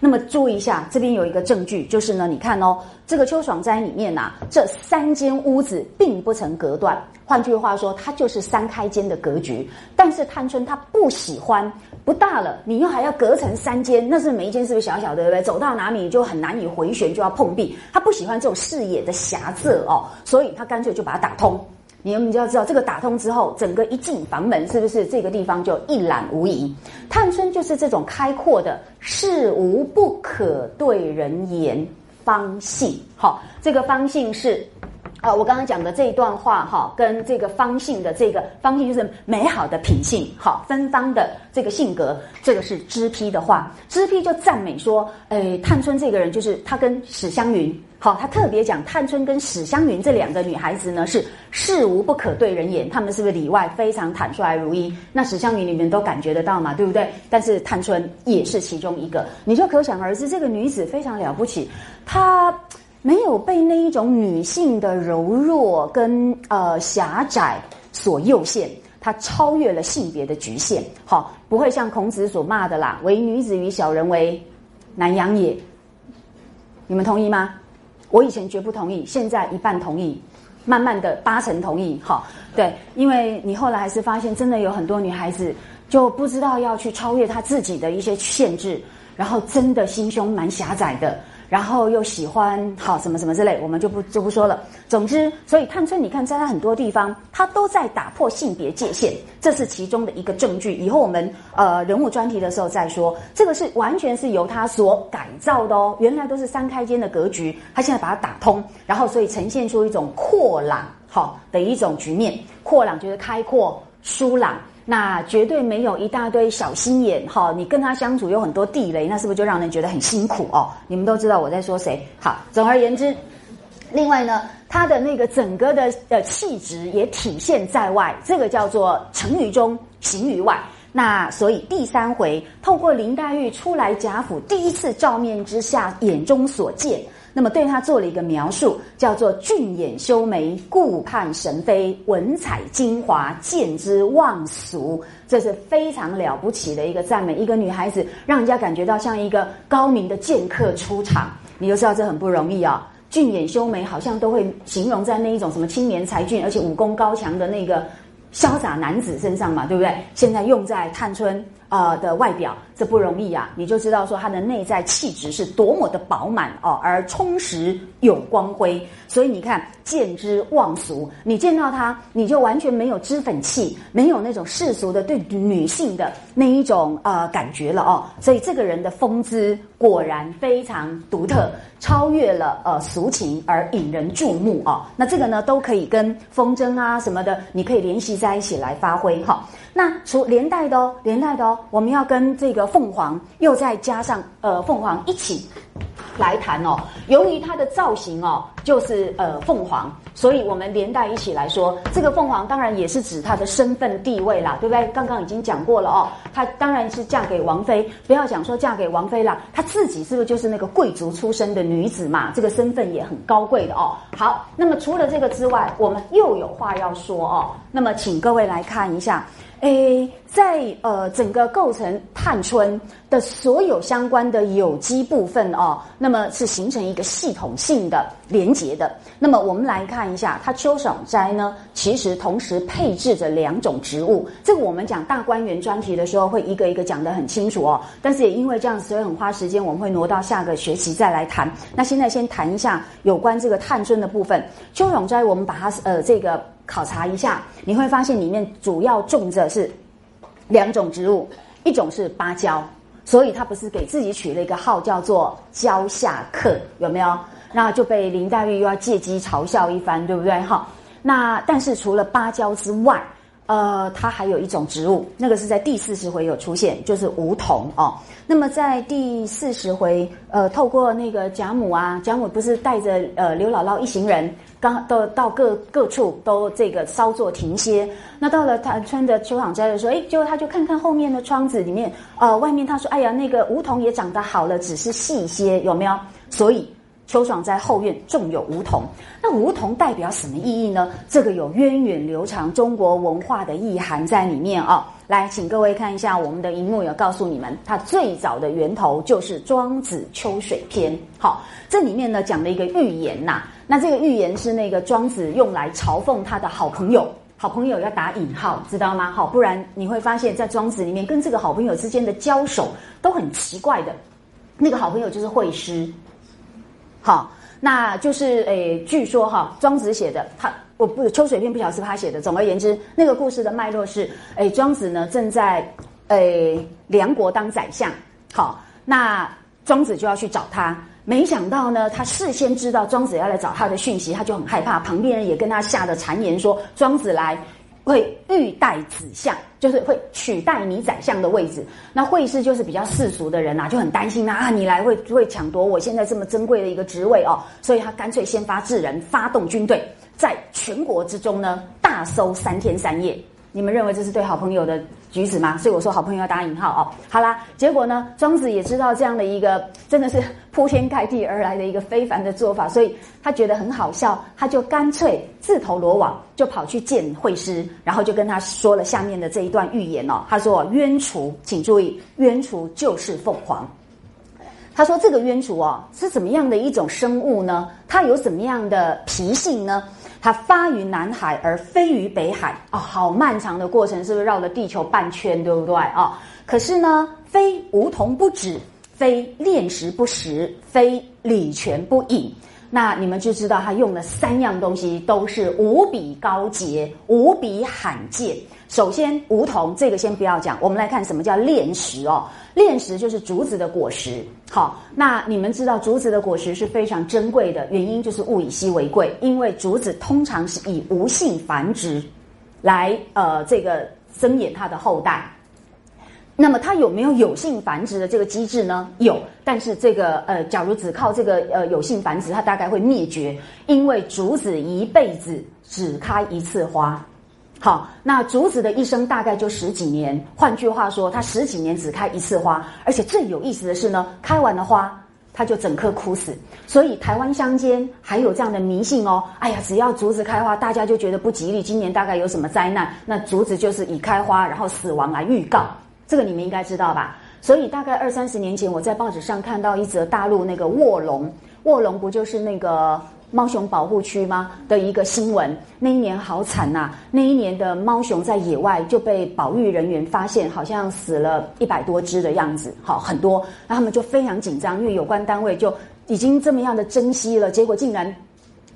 那么注意一下，这边有一个证据，就是呢，你看哦，这个秋爽斋里面呐，这三间屋子并不曾隔断。换句话说，它就是三开间的格局。但是探春她不喜欢，不大了，你又还要隔成三间，那是每一间是不是小小的，对不对？走到哪里就很难以回旋，就要碰壁。他不喜欢这种视野的狭窄哦，所以他干脆就把它打通。你们就要知道，这个打通之后，整个一进房门，是不是这个地方就一览无遗？探春就是这种开阔的，事无不可对人言，方信。好，这个方信是。啊，我刚刚讲的这一段话哈，跟这个方性的这个方性就是美好的品性，好芬芳的这个性格，这个是知批的话。知批就赞美说，诶，探春这个人就是她跟史湘云，好，他特别讲探春跟史湘云这两个女孩子呢是事无不可对人言，她们是不是里外非常坦率如一？那史湘云你们都感觉得到嘛，对不对？但是探春也是其中一个，你就可想而知，这个女子非常了不起，她。没有被那一种女性的柔弱跟呃狭窄所诱限，她超越了性别的局限，好，不会像孔子所骂的啦，“唯女子与小人为难养也”。你们同意吗？我以前绝不同意，现在一半同意，慢慢的八成同意。好，对，因为你后来还是发现，真的有很多女孩子就不知道要去超越她自己的一些限制，然后真的心胸蛮狭窄的。然后又喜欢好什么什么之类，我们就不就不说了。总之，所以探春，你看在他很多地方，他都在打破性别界限，这是其中的一个证据。以后我们呃人物专题的时候再说，这个是完全是由他所改造的哦。原来都是三开间的格局，他现在把它打通，然后所以呈现出一种阔朗好的一种局面。阔朗就是开阔、舒朗。那绝对没有一大堆小心眼哈，你跟他相处有很多地雷，那是不是就让人觉得很辛苦哦？你们都知道我在说谁。好，总而言之，另外呢，他的那个整个的呃气质也体现在外，这个叫做成于中，行于外。那所以第三回透过林黛玉初来贾府第一次照面之下，眼中所见。那么对他做了一个描述，叫做“俊眼修眉，顾盼神飞，文采精华，见之忘俗”，这是非常了不起的一个赞美。一个女孩子，让人家感觉到像一个高明的剑客出场，你就知道这很不容易啊。俊眼修眉，好像都会形容在那一种什么青年才俊，而且武功高强的那个潇洒男子身上嘛，对不对？现在用在探春。啊的外表，这不容易啊！你就知道说他的内在气质是多么的饱满哦，而充实有光辉。所以你看，见之忘俗，你见到他，你就完全没有脂粉气，没有那种世俗的对女性的那一种呃感觉了哦。所以这个人的风姿果然非常独特，超越了呃俗情而引人注目啊。那这个呢，都可以跟风筝啊什么的，你可以联系在一起来发挥哈。那除连带的哦，连带的哦，我们要跟这个凤凰又再加上呃凤凰一起来谈哦。由于它的造型哦，就是呃凤凰，所以我们连带一起来说，这个凤凰当然也是指她的身份地位啦，对不对？刚刚已经讲过了哦，她当然是嫁给王妃，不要讲说嫁给王妃啦，她自己是不是就是那个贵族出身的女子嘛？这个身份也很高贵的哦。好，那么除了这个之外，我们又有话要说哦。那么请各位来看一下。诶，在呃整个构成探春的所有相关的有机部分哦，那么是形成一个系统性的连结的。那么我们来看一下，它秋爽斋呢，其实同时配置着两种植物。这个我们讲大观园专题的时候，会一个一个讲得很清楚哦。但是也因为这样，所以很花时间，我们会挪到下个学期再来谈。那现在先谈一下有关这个探春的部分。秋爽斋，我们把它呃这个。考察一下，你会发现里面主要种着是两种植物，一种是芭蕉，所以他不是给自己取了一个号叫做“蕉下客”，有没有？那就被林黛玉又要借机嘲笑一番，对不对？哈，那但是除了芭蕉之外，呃，它还有一种植物，那个是在第四十回有出现，就是梧桐哦。那么在第四十回，呃，透过那个贾母啊，贾母不是带着呃刘姥姥一行人，刚到到各各处都这个稍作停歇。那到了他穿的秋爽斋的时候，哎，结果他就看看后面的窗子里面，呃，外面他说，哎呀，那个梧桐也长得好了，只是细些，有没有？所以。秋爽在后院种有梧桐，那梧桐代表什么意义呢？这个有源远流长中国文化的意涵在里面啊！来，请各位看一下我们的荧幕，有告诉你们，它最早的源头就是《庄子·秋水篇》。好，这里面呢讲了一个寓言呐，那这个寓言是那个庄子用来嘲讽他的好朋友，好朋友要打引号，知道吗？好，不然你会发现在庄子里面跟这个好朋友之间的交手都很奇怪的。那个好朋友就是惠施。好，那就是诶，据说哈，庄子写的，他我不秋水篇不晓得是他写的。总而言之，那个故事的脉络是，诶，庄子呢正在诶梁国当宰相，好，那庄子就要去找他，没想到呢，他事先知道庄子要来找他的讯息，他就很害怕，旁边人也跟他下的谗言说，庄子来。会欲代子相，就是会取代你宰相的位置。那会师就是比较世俗的人呐，就很担心呐啊，你来会会抢夺我现在这么珍贵的一个职位哦，所以他干脆先发制人，发动军队，在全国之中呢大搜三天三夜。你们认为这是对好朋友的举止嘛？所以我说好朋友要打引号哦。好啦，结果呢，庄子也知道这样的一个真的是铺天盖地而来的一个非凡的做法，所以他觉得很好笑，他就干脆自投罗网，就跑去见惠师，然后就跟他说了下面的这一段寓言哦。他说：“鸢雏，请注意，鸢雏就是凤凰。他说这个鸢雏哦是怎么样的一种生物呢？它有什么样的脾性呢？”它发于南海而飞于北海啊，好漫长的过程，是不是绕了地球半圈，对不对啊？可是呢，非梧桐不止，非炼石不食，非礼泉不饮。那你们就知道，他用的三样东西，都是无比高洁、无比罕见。首先，梧桐这个先不要讲，我们来看什么叫炼石哦。炼石就是竹子的果实。好，那你们知道竹子的果实是非常珍贵的，原因就是物以稀为贵，因为竹子通常是以无性繁殖来呃这个增衍它的后代。那么它有没有有性繁殖的这个机制呢？有，但是这个呃，假如只靠这个呃有性繁殖，它大概会灭绝，因为竹子一辈子只开一次花。好，那竹子的一生大概就十几年，换句话说，它十几年只开一次花，而且最有意思的是呢，开完了花，它就整棵枯死。所以台湾乡间还有这样的迷信哦，哎呀，只要竹子开花，大家就觉得不吉利，今年大概有什么灾难，那竹子就是以开花然后死亡来预告。这个你们应该知道吧？所以大概二三十年前，我在报纸上看到一则大陆那个卧龙，卧龙不就是那个猫熊保护区吗？的一个新闻。那一年好惨呐！那一年的猫熊在野外就被保育人员发现，好像死了一百多只的样子，好很多。那他们就非常紧张，因为有关单位就已经这么样的珍惜了，结果竟然。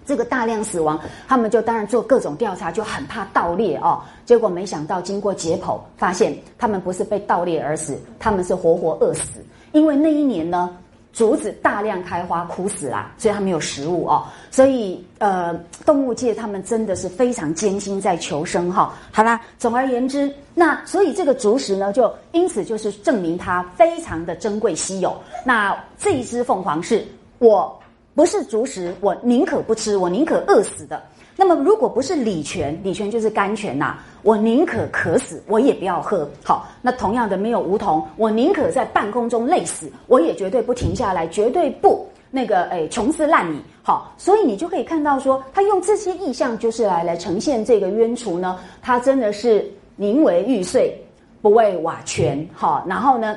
这个大量死亡，他们就当然做各种调查，就很怕盗猎哦。结果没想到经过解剖，发现他们不是被盗猎而死，他们是活活饿死。因为那一年呢，竹子大量开花枯死啦，所以它没有食物哦。所以呃，动物界他们真的是非常艰辛在求生哈。好啦，总而言之，那所以这个竹石呢，就因此就是证明它非常的珍贵稀有。那这一只凤凰是我。不是竹食，我宁可不吃，我宁可饿死的。那么，如果不是礼泉，礼泉就是甘泉呐，我宁可渴死，我也不要喝。好，那同样的，没有梧桐，我宁可在半空中累死，我也绝对不停下来，绝对不那个诶穷斯烂矣。好，所以你就可以看到说，他用这些意象，就是来来呈现这个鸢雏呢，他真的是宁为玉碎，不为瓦全。好，然后呢？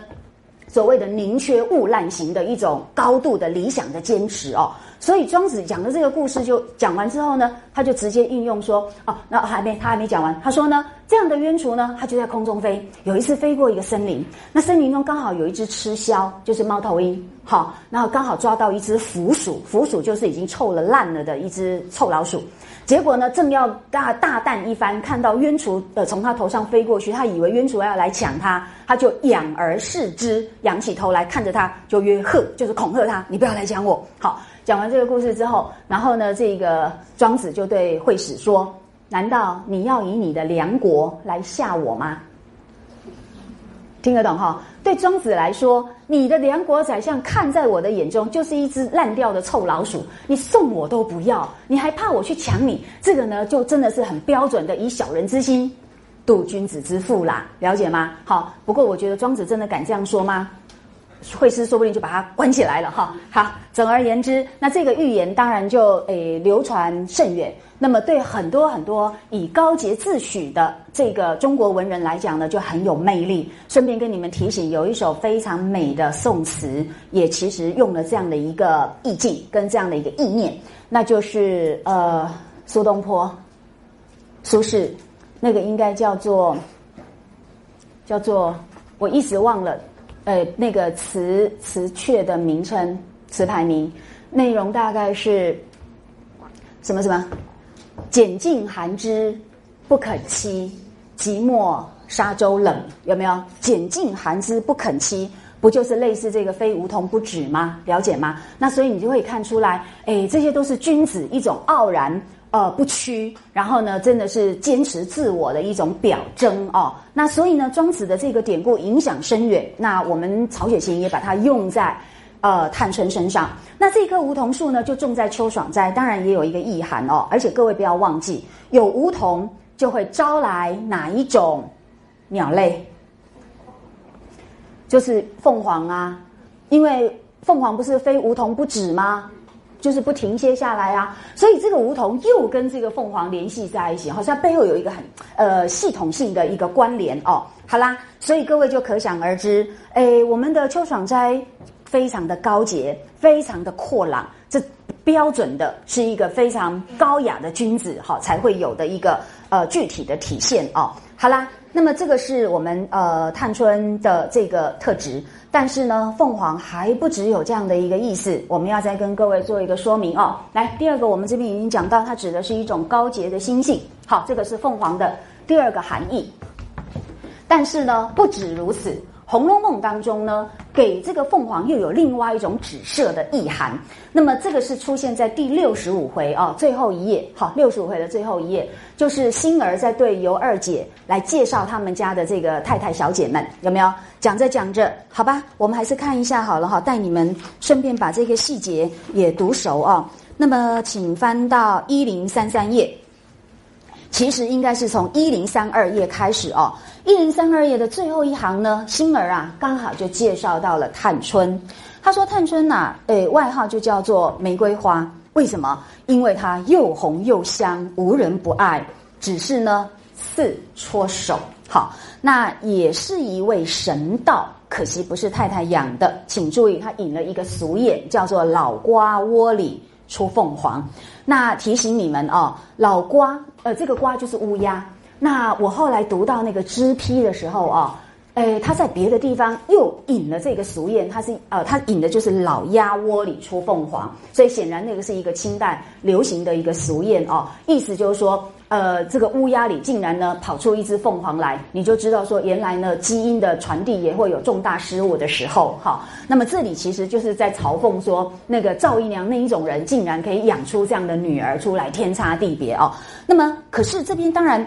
所谓的宁缺毋滥型的一种高度的理想的坚持哦，所以庄子讲的这个故事就讲完之后呢，他就直接应用说哦，那还没他还没讲完，他说呢，这样的鸢雏呢，它就在空中飞，有一次飞过一个森林，那森林中刚好有一只吃枭，就是猫头鹰，好，然后刚好抓到一只腐鼠，腐鼠就是已经臭了烂了的一只臭老鼠。结果呢，正要大大啖一番，看到鸢雏的从他头上飞过去，他以为鸢雏要来抢他，他就仰而视之，仰起头来看着他，就曰喝，就是恐吓他，你不要来抢我。好，讲完这个故事之后，然后呢，这个庄子就对惠使说：“难道你要以你的梁国来吓我吗？听得懂哈？对庄子来说，你的梁国宰相看在我的眼中就是一只烂掉的臭老鼠，你送我都不要，你还怕我去抢你？这个呢，就真的是很标准的以小人之心度君子之腹啦，了解吗？好，不过我觉得庄子真的敢这样说吗？惠施说不定就把他关起来了哈。好，总而言之，那这个预言当然就诶流传甚远。那么对很多很多以高洁自诩的这个中国文人来讲呢，就很有魅力。顺便跟你们提醒，有一首非常美的宋词，也其实用了这样的一个意境跟这样的一个意念，那就是呃苏东坡、苏轼那个应该叫做叫做我一时忘了，呃那个词词阙的名称词牌名，内容大概是什么什么。拣尽寒枝不肯栖，寂寞沙洲冷。有没有？拣尽寒枝不肯栖，不就是类似这个非梧桐不止吗？了解吗？那所以你就会看出来，哎，这些都是君子一种傲然呃不屈，然后呢，真的是坚持自我的一种表征哦。那所以呢，庄子的这个典故影响深远。那我们曹雪芹也把它用在。呃，探春身上，那这棵梧桐树呢，就种在秋爽斋，当然也有一个意涵哦。而且各位不要忘记，有梧桐就会招来哪一种鸟类？就是凤凰啊，因为凤凰不是非梧桐不止吗？就是不停歇下来啊，所以这个梧桐又跟这个凤凰联系在一起，好像背后有一个很呃系统性的一个关联哦。好啦，所以各位就可想而知，诶，我们的秋爽斋。非常的高洁，非常的阔朗，这标准的是一个非常高雅的君子哈才会有的一个呃具体的体现哦。好啦，那么这个是我们呃探春的这个特质，但是呢，凤凰还不只有这样的一个意思，我们要再跟各位做一个说明哦。来，第二个我们这边已经讲到，它指的是一种高洁的心性。好，这个是凤凰的第二个含义，但是呢，不止如此。《红楼梦》当中呢，给这个凤凰又有另外一种指涉的意涵。那么这个是出现在第六十五回啊，最后一页。好，六十五回的最后一页，就是星儿在对尤二姐来介绍他们家的这个太太小姐们，有没有？讲着讲着，好吧，我们还是看一下好了哈，带你们顺便把这个细节也读熟啊。那么，请翻到一零三三页。其实应该是从一零三二页开始哦，一零三二页的最后一行呢，星儿啊刚好就介绍到了探春。他说探春呐，诶，外号就叫做玫瑰花，为什么？因为它又红又香，无人不爱。只是呢，似搓手。好，那也是一位神道，可惜不是太太养的。请注意，他引了一个俗谚，叫做“老瓜窝里出凤凰”。那提醒你们哦，老瓜。呃，这个瓜就是乌鸦。那我后来读到那个支批的时候哦，诶，他在别的地方又引了这个俗谚，他是呃，他引的就是老鸭窝里出凤凰，所以显然那个是一个清代流行的一个俗谚哦，意思就是说。呃，这个乌鸦里竟然呢跑出一只凤凰来，你就知道说原来呢基因的传递也会有重大失误的时候，哈。那么这里其实就是在嘲讽说，那个赵姨娘那一种人竟然可以养出这样的女儿出来，天差地别哦。那么可是这边当然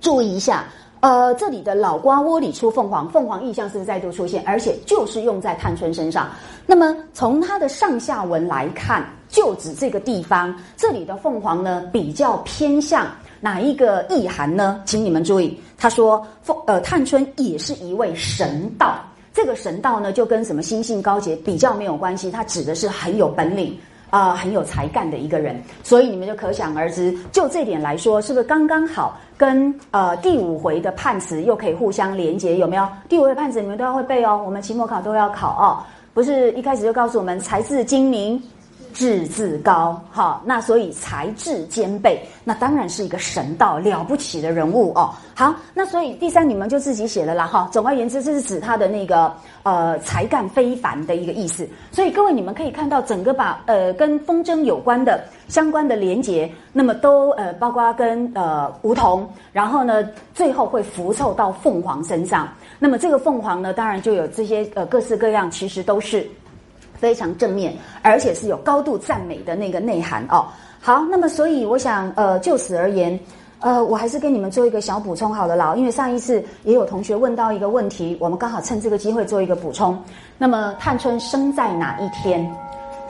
注意一下，呃，这里的老瓜窝里出凤凰，凤凰意象是不是再度出现？而且就是用在探春身上。那么从它的上下文来看，就指这个地方，这里的凤凰呢比较偏向。哪一个意涵呢？请你们注意，他说凤呃探春也是一位神道，这个神道呢就跟什么心性高洁比较没有关系，他指的是很有本领啊很有才干的一个人，所以你们就可想而知，就这点来说，是不是刚刚好跟呃第五回的判词又可以互相连接？有没有？第五回判词你们都要会背哦，我们期末考都要考哦，不是一开始就告诉我们才智精明。志自高，好，那所以才智兼备，那当然是一个神道了不起的人物哦。好，那所以第三你们就自己写了啦，哈。总而言之，这是指他的那个呃才干非凡的一个意思。所以各位你们可以看到，整个把呃跟风筝有关的相关的连结，那么都呃包括跟呃梧桐，然后呢最后会浮凑到凤凰身上。那么这个凤凰呢，当然就有这些呃各式各样，其实都是。非常正面，而且是有高度赞美的那个内涵哦。好，那么所以我想，呃，就此而言，呃，我还是跟你们做一个小补充好了啦，因为上一次也有同学问到一个问题，我们刚好趁这个机会做一个补充。那么探春生在哪一天？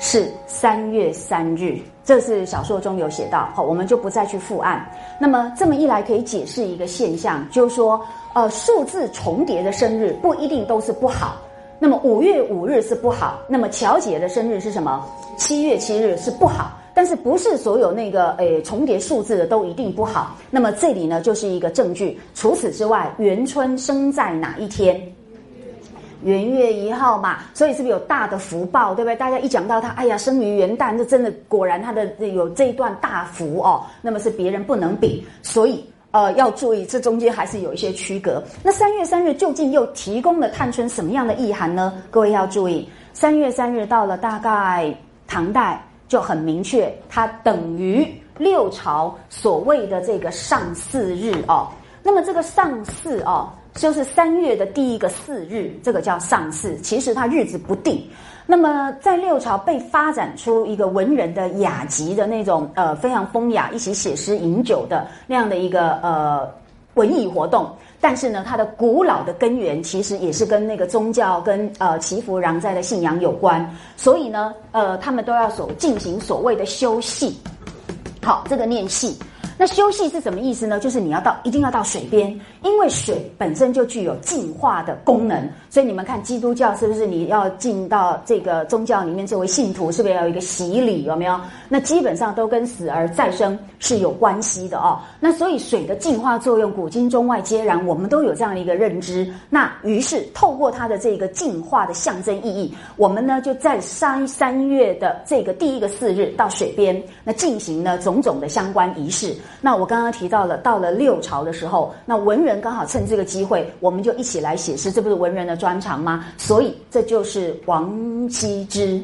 是三月三日，这是小说中有写到。好，我们就不再去复案。那么这么一来，可以解释一个现象，就是说，呃，数字重叠的生日不一定都是不好。那么五月五日是不好，那么乔姐的生日是什么？七月七日是不好。但是不是所有那个诶重叠数字的都一定不好？那么这里呢就是一个证据。除此之外，元春生在哪一天？元月一号嘛，所以是不是有大的福报，对不对？大家一讲到他，哎呀，生于元旦，这真的果然他的有这一段大福哦。那么是别人不能比，所以呃要注意，这中间还是有一些区隔。那三月三日究竟又提供了探春什么样的意涵呢？各位要注意，三月三日到了大概唐代。就很明确，它等于六朝所谓的这个上巳日哦。那么这个上巳哦，就是三月的第一个巳日，这个叫上巳。其实它日子不定。那么在六朝被发展出一个文人的雅集的那种呃非常风雅，一起写诗饮酒的那样的一个呃文艺活动。但是呢，它的古老的根源其实也是跟那个宗教、跟呃祈福攘灾的信仰有关，所以呢，呃，他们都要所进行所谓的修戏。好，这个念戏。那休息是什么意思呢？就是你要到，一定要到水边，因为水本身就具有净化的功能。所以你们看基督教是不是？你要进到这个宗教里面作为信徒，是不是要有一个洗礼？有没有？那基本上都跟死而再生是有关系的哦。那所以水的净化作用，古今中外皆然，我们都有这样的一个认知。那于是透过它的这个净化的象征意义，我们呢就在三三月的这个第一个四日到水边，那进行呢种种的相关仪式。那我刚刚提到了，到了六朝的时候，那文人刚好趁这个机会，我们就一起来写诗，这不是文人的专长吗？所以这就是王羲之《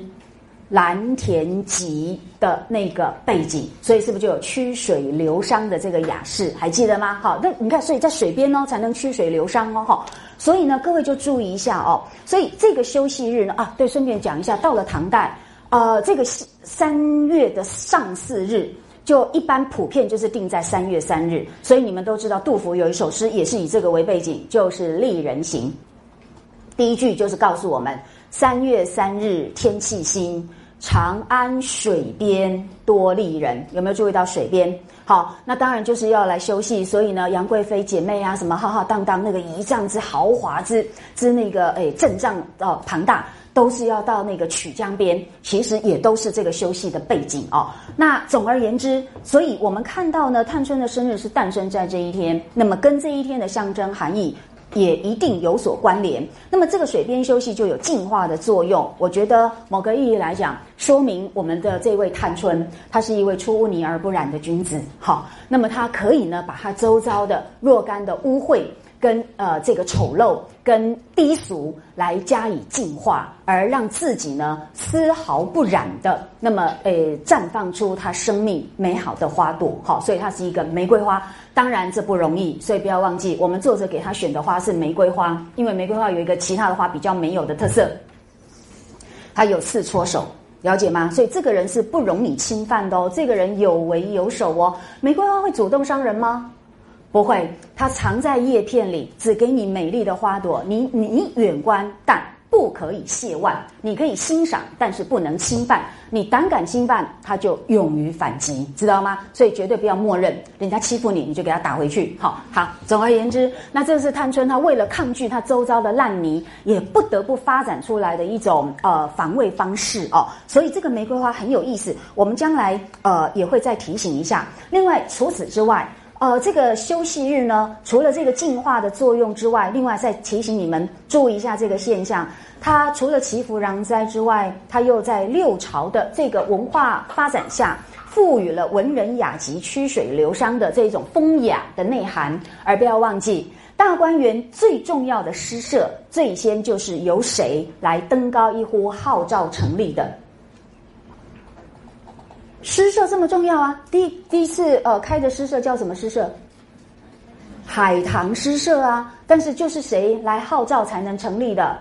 蓝田集》的那个背景，所以是不是就有曲水流觞的这个雅士？还记得吗？好，那你看，所以在水边哦，才能曲水流觞哦，哈。所以呢，各位就注意一下哦。所以这个休息日呢，啊，对，顺便讲一下，到了唐代，呃，这个三月的上巳日。就一般普遍就是定在三月三日，所以你们都知道杜甫有一首诗也是以这个为背景，就是《丽人行》。第一句就是告诉我们：三月三日天气新，长安水边多丽人。有没有注意到水边？好，那当然就是要来休息。所以呢，杨贵妃姐妹啊，什么浩浩荡荡，那个仪仗之豪华之之那个诶阵仗哦庞大。都是要到那个曲江边，其实也都是这个休息的背景哦。那总而言之，所以我们看到呢，探春的生日是诞生在这一天，那么跟这一天的象征含义也一定有所关联。那么这个水边休息就有净化的作用。我觉得某个意义来讲，说明我们的这位探春，他是一位出污泥而不染的君子。好，那么他可以呢，把他周遭的若干的污秽。跟呃这个丑陋跟低俗来加以净化，而让自己呢丝毫不染的，那么呃绽放出它生命美好的花朵。好，所以它是一个玫瑰花。当然这不容易，所以不要忘记，我们作者给他选的花是玫瑰花，因为玫瑰花有一个其他的花比较没有的特色，它有刺戳手，了解吗？所以这个人是不容你侵犯的哦，这个人有为有守哦。玫瑰花会主动伤人吗？不会，它藏在叶片里，只给你美丽的花朵。你你远观，但不可以亵玩。你可以欣赏，但是不能侵犯。你胆敢侵犯，它就勇于反击，知道吗？所以绝对不要默认，人家欺负你，你就给他打回去。好好，总而言之，那这是探春她为了抗拒她周遭的烂泥，也不得不发展出来的一种呃防卫方式哦。所以这个玫瑰花很有意思，我们将来呃也会再提醒一下。另外，除此之外。呃，这个休息日呢，除了这个净化的作用之外，另外再提醒你们注意一下这个现象。它除了祈福攘灾之外，它又在六朝的这个文化发展下，赋予了文人雅集曲水流觞的这种风雅的内涵。而不要忘记，大观园最重要的诗社，最先就是由谁来登高一呼号召成立的？诗社这么重要啊！第第一次呃开的诗社叫什么诗社？海棠诗社啊！但是就是谁来号召才能成立的？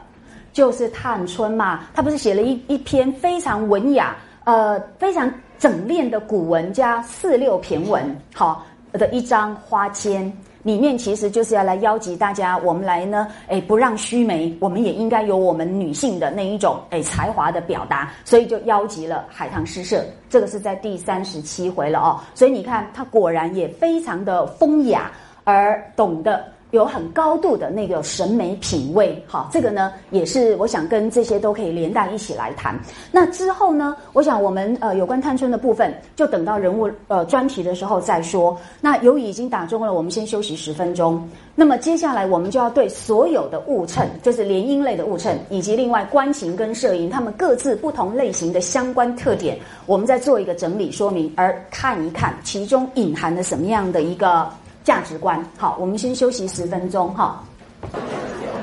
就是探春嘛！他不是写了一一篇非常文雅、呃非常整练的古文加四六骈文，好的一张花笺。里面其实就是要来邀集大家，我们来呢，哎，不让须眉，我们也应该有我们女性的那一种哎才华的表达，所以就邀集了海棠诗社，这个是在第三十七回了哦，所以你看，他果然也非常的风雅，而懂得。有很高度的那个审美品味，好，这个呢也是我想跟这些都可以连带一起来谈。那之后呢，我想我们呃有关探春的部分，就等到人物呃专题的时候再说。那由于已经打钟了，我们先休息十分钟。那么接下来我们就要对所有的物衬，就是联姻类的物衬，以及另外观情跟摄影，他们各自不同类型的相关特点，我们再做一个整理说明，而看一看其中隐含了什么样的一个。价值观，好，我们先休息十分钟，哈。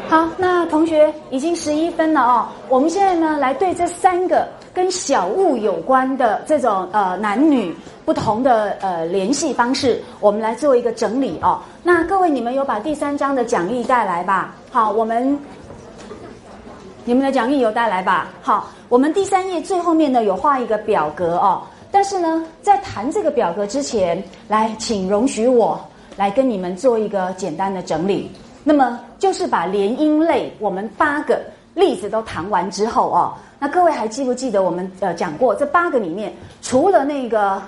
好，那同学已经十一分了哦。我们现在呢，来对这三个跟小物有关的这种呃男女不同的呃联系方式，我们来做一个整理哦。那各位，你们有把第三章的讲义带来吧？好，我们你们的讲义有带来吧？好，我们第三页最后面呢有画一个表格哦。但是呢，在谈这个表格之前，来，请容许我。来跟你们做一个简单的整理，那么就是把联姻类我们八个例子都谈完之后哦，那各位还记不记得我们呃讲过这八个里面，除了那个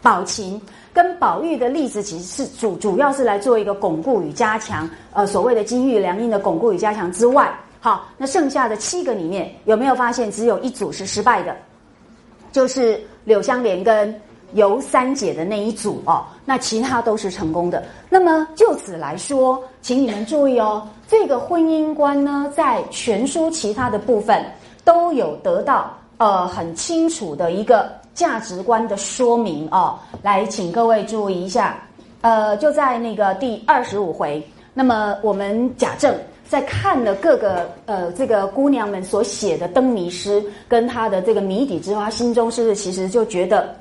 宝琴跟宝玉的例子，其实是主主要是来做一个巩固与加强，呃所谓的金玉良姻的巩固与加强之外，好，那剩下的七个里面有没有发现只有一组是失败的，就是柳湘莲跟。尤三姐的那一组哦，那其他都是成功的。那么就此来说，请你们注意哦，这个婚姻观呢，在全书其他的部分都有得到呃很清楚的一个价值观的说明哦。来，请各位注意一下，呃，就在那个第二十五回，那么我们贾政在看了各个呃这个姑娘们所写的灯谜诗，跟他的这个谜底之花，心中是不是其实就觉得？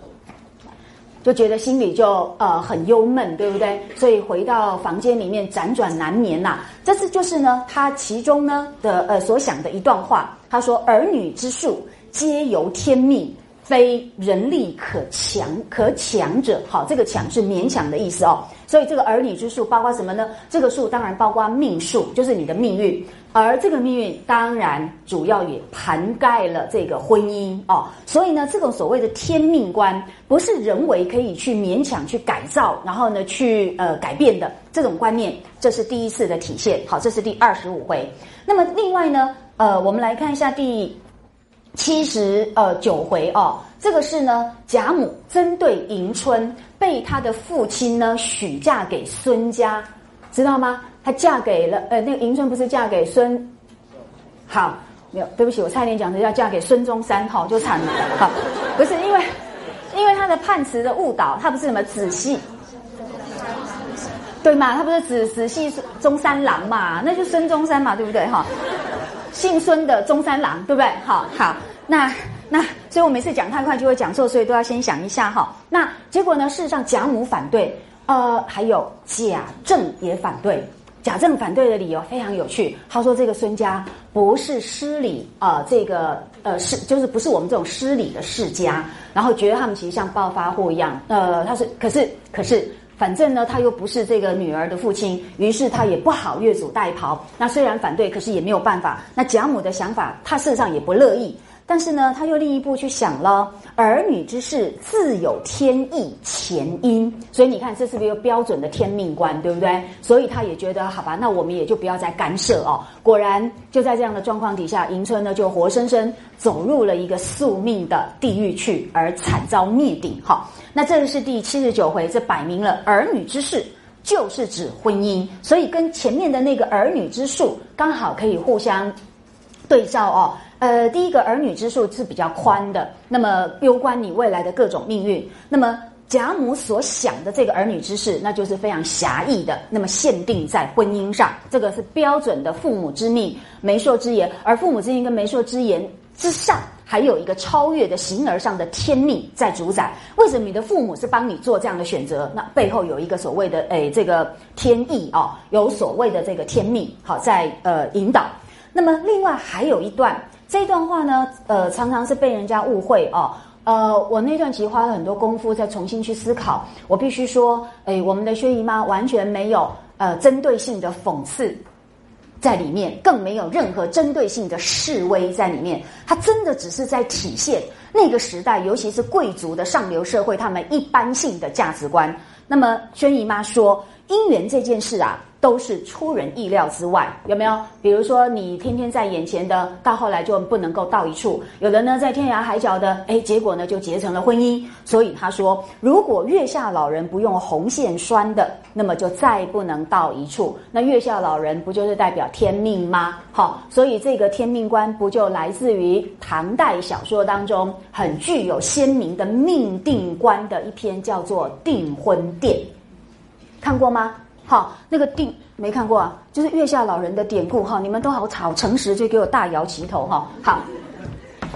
就觉得心里就呃很忧闷，对不对？所以回到房间里面辗转难眠呐。这次就是呢，他其中呢的呃所想的一段话，他说：“儿女之术，皆由天命，非人力可强可强者。”好，这个强是勉强的意思哦。所以这个儿女之术包括什么呢？这个术当然包括命数，就是你的命运。而这个命运当然主要也涵盖了这个婚姻哦，所以呢，这种所谓的天命观不是人为可以去勉强去改造，然后呢去呃改变的这种观念，这是第一次的体现。好，这是第二十五回。那么另外呢，呃，我们来看一下第七十呃九回哦，这个是呢贾母针对迎春被她的父亲呢许嫁给孙家，知道吗？她嫁给了呃，那个迎春不是嫁给孙，好，没有，对不起，我差点讲成要嫁给孙中山，好就惨了，好，不是因为，因为他的判词的误导，他不是什么子系，对嘛？他不是子子系中山狼嘛？那就孙中山嘛，对不对？哈，姓孙的中山狼，对不对？好，好，那那，所以我每次讲太快就会讲错，所以都要先想一下哈。那结果呢？事实上贾母反对，呃，还有贾政也反对。贾政反对的理由非常有趣，他说这个孙家不是失礼啊，这个呃是就是不是我们这种失礼的世家，然后觉得他们其实像暴发户一样，呃，他是可是可是反正呢他又不是这个女儿的父亲，于是他也不好越俎代庖。那虽然反对，可是也没有办法。那贾母的想法，他事实上也不乐意。但是呢，他又另一步去想了，儿女之事自有天意前因，所以你看，这是不是一个标准的天命观，对不对？所以他也觉得，好吧，那我们也就不要再干涉哦。果然，就在这样的状况底下，迎春呢就活生生走入了一个宿命的地狱去，而惨遭灭顶。哈，那这个是第七十九回，这摆明了儿女之事就是指婚姻，所以跟前面的那个儿女之术刚好可以互相对照哦。呃，第一个儿女之数是比较宽的，那么攸关你未来的各种命运。那么贾母所想的这个儿女之事，那就是非常狭义的，那么限定在婚姻上，这个是标准的父母之命、媒妁之言。而父母之命跟媒妁之言之上，还有一个超越的形而上的天命在主宰。为什么你的父母是帮你做这样的选择？那背后有一个所谓的诶，这个天意哦，有所谓的这个天命，好在呃引导。那么另外还有一段。这段话呢，呃，常常是被人家误会哦。呃，我那段其实花了很多功夫再重新去思考。我必须说，哎，我们的薛姨妈完全没有呃针对性的讽刺在里面，更没有任何针对性的示威在里面。它真的只是在体现那个时代，尤其是贵族的上流社会他们一般性的价值观。那么，薛姨妈说，姻缘这件事啊。都是出人意料之外，有没有？比如说，你天天在眼前的，到后来就不能够到一处；有的呢，在天涯海角的，哎，结果呢就结成了婚姻。所以他说，如果月下老人不用红线拴的，那么就再不能到一处。那月下老人不就是代表天命吗？好，所以这个天命观不就来自于唐代小说当中很具有鲜明的命定观的一篇，叫做《订婚殿》，看过吗？好，那个定没看过啊，就是月下老人的典故哈，你们都好吵诚实，就给我大摇旗头哈。好，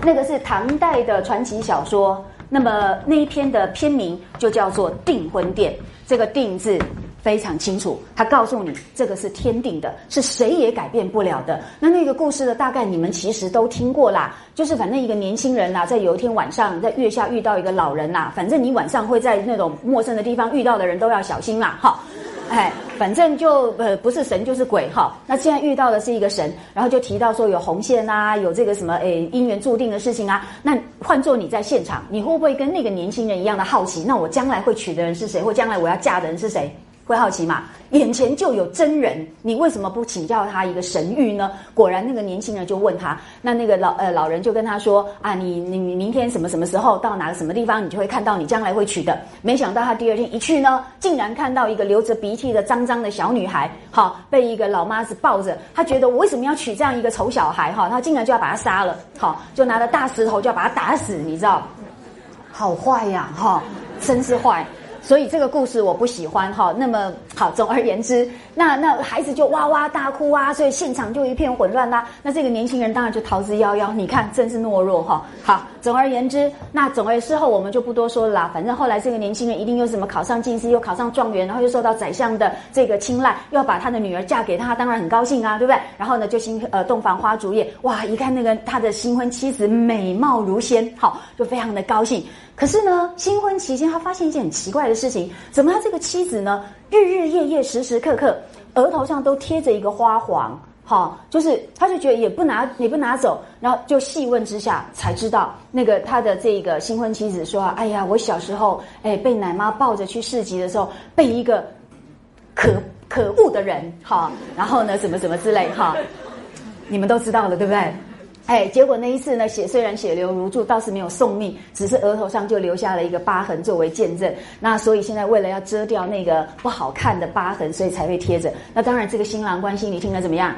那个是唐代的传奇小说，那么那一篇的篇名就叫做《订婚殿》，这个“订”字非常清楚，他告诉你这个是天定的，是谁也改变不了的。那那个故事的大概你们其实都听过啦，就是反正一个年轻人呐，在有一天晚上在月下遇到一个老人呐，反正你晚上会在那种陌生的地方遇到的人都要小心啦，哈。哎，反正就呃不是神就是鬼哈。那现在遇到的是一个神，然后就提到说有红线啊，有这个什么诶姻缘注定的事情啊。那换做你在现场，你会不会跟那个年轻人一样的好奇？那我将来会娶的人是谁？或将来我要嫁的人是谁？会好奇嘛？眼前就有真人，你为什么不请教他一个神谕呢？果然，那个年轻人就问他，那那个老呃老人就跟他说啊，你你你明天什么什么时候到哪个什么地方，你就会看到你将来会娶的。没想到他第二天一去呢，竟然看到一个流着鼻涕的脏脏的小女孩，好被一个老妈子抱着。他觉得我为什么要娶这样一个丑小孩？哈，他竟然就要把他杀了，好就拿着大石头就要把他打死，你知道？好坏呀，哈，真是坏。所以这个故事我不喜欢哈。那么好，总而言之，那那孩子就哇哇大哭啊，所以现场就一片混乱啦。那这个年轻人当然就逃之夭夭。你看，真是懦弱哈。好，总而言之，那总而事后我们就不多说了啦。反正后来这个年轻人一定又什么考上进士，又考上状元，然后又受到宰相的这个青睐，又要把他的女儿嫁给他，当然很高兴啊，对不对？然后呢，就新呃洞房花烛夜，哇，一看那个他的新婚妻子美貌如仙，好，就非常的高兴。可是呢，新婚期间他发现一件很奇怪的事情：怎么他这个妻子呢，日日夜夜、时时刻刻，额头上都贴着一个花环？哈，就是他就觉得也不拿也不拿走，然后就细问之下才知道，那个他的这个新婚妻子说：“哎呀，我小时候哎被奶妈抱着去市集的时候，被一个可可恶的人哈，然后呢，什么什么之类哈，你们都知道了，对不对？”哎，结果那一次呢，血虽然血流如注，倒是没有送命，只是额头上就留下了一个疤痕作为见证。那所以现在为了要遮掉那个不好看的疤痕，所以才会贴着。那当然，这个新郎官心你听了怎么样？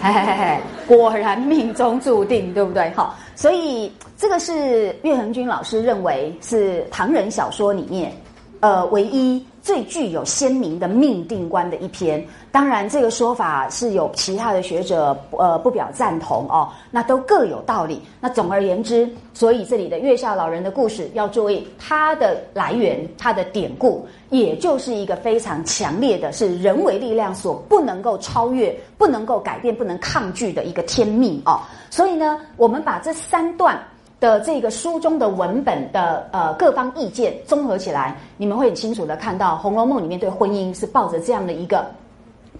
嘿嘿嘿嘿，果然命中注定，对不对？好，所以这个是岳恒君老师认为是唐人小说里面，呃，唯一。最具有鲜明的命定观的一篇，当然这个说法是有其他的学者呃不表赞同哦，那都各有道理。那总而言之，所以这里的月下老人的故事要注意它的来源，它的典故，也就是一个非常强烈的，是人为力量所不能够超越、不能够改变、不能抗拒的一个天命哦。所以呢，我们把这三段。的这个书中的文本的呃各方意见综合起来，你们会很清楚的看到《红楼梦》里面对婚姻是抱着这样的一个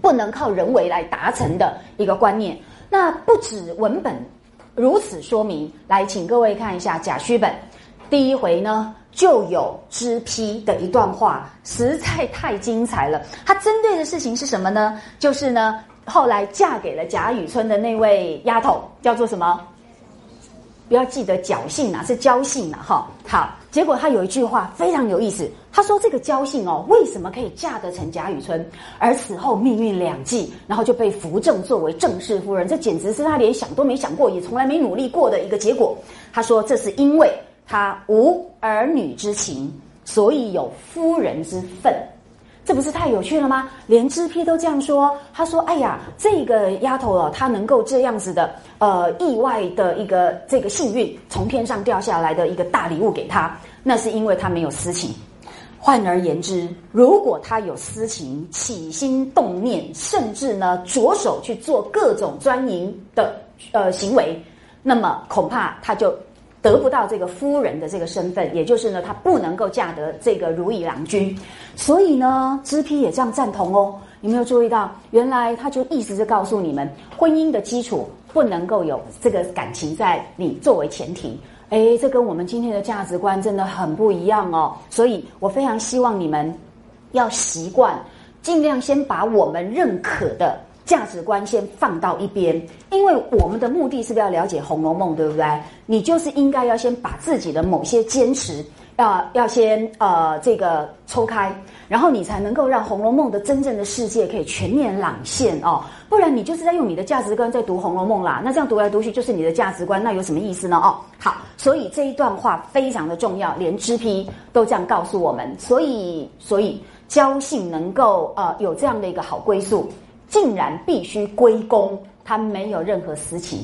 不能靠人为来达成的一个观念。那不止文本如此说明，来请各位看一下甲戌本第一回呢就有支批的一段话，实在太精彩了。它针对的事情是什么呢？就是呢后来嫁给了贾雨村的那位丫头叫做什么？不要记得侥幸啊，是交幸啊，哈。好，结果他有一句话非常有意思，他说这个交幸哦，为什么可以嫁得成贾雨村，而此后命运两极，然后就被扶正作为正室夫人，这简直是他连想都没想过，也从来没努力过的一个结果。他说这是因为他无儿女之情，所以有夫人之分。这不是太有趣了吗？连知批都这样说。他说：“哎呀，这个丫头哦，她能够这样子的，呃，意外的一个这个幸运，从天上掉下来的一个大礼物给她，那是因为她没有私情。换而言之，如果她有私情，起心动念，甚至呢着手去做各种专营的呃行为，那么恐怕她就得不到这个夫人的这个身份，也就是呢，她不能够嫁得这个如意郎君。所以呢，知批也这样赞同哦。有没有注意到？原来他就意思是告诉你们，婚姻的基础不能够有这个感情在你作为前提。哎，这跟我们今天的价值观真的很不一样哦。所以我非常希望你们要习惯，尽量先把我们认可的价值观先放到一边，因为我们的目的是不是要了解《红楼梦》，对不对？你就是应该要先把自己的某些坚持。要要先呃这个抽开，然后你才能够让《红楼梦》的真正的世界可以全面朗现哦，不然你就是在用你的价值观在读《红楼梦》啦。那这样读来读去就是你的价值观，那有什么意思呢？哦，好，所以这一段话非常的重要，连知批都这样告诉我们。所以，所以交信能够呃有这样的一个好归宿，竟然必须归功他没有任何私情。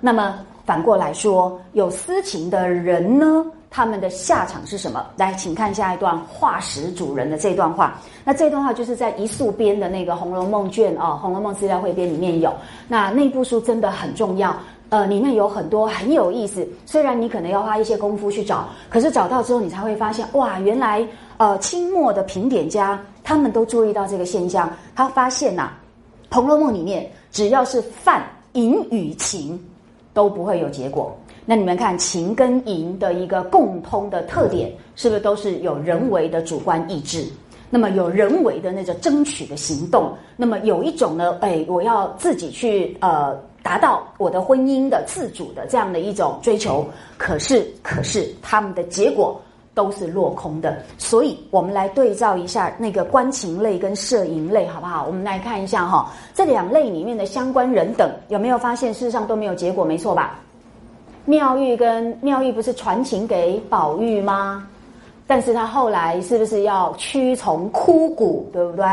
那么反过来说，有私情的人呢？他们的下场是什么？来，请看下一段化石主人的这段话。那这段话就是在一宿编的那个《红楼梦》卷哦，《红楼梦》资料汇编里面有。那那部书真的很重要，呃，里面有很多很有意思。虽然你可能要花一些功夫去找，可是找到之后，你才会发现，哇，原来呃清末的评点家他们都注意到这个现象。他发现呐，《红楼梦》里面只要是犯淫与情，都不会有结果。那你们看情跟淫的一个共通的特点，是不是都是有人为的主观意志？那么有人为的那个争取的行动，那么有一种呢，哎，我要自己去呃达到我的婚姻的自主的这样的一种追求，可是可是他们的结果都是落空的。所以我们来对照一下那个观情类跟摄影类，好不好？我们来看一下哈，这两类里面的相关人等有没有发现，事实上都没有结果，没错吧？妙玉跟妙玉不是传情给宝玉吗？但是他后来是不是要屈从枯骨，对不对？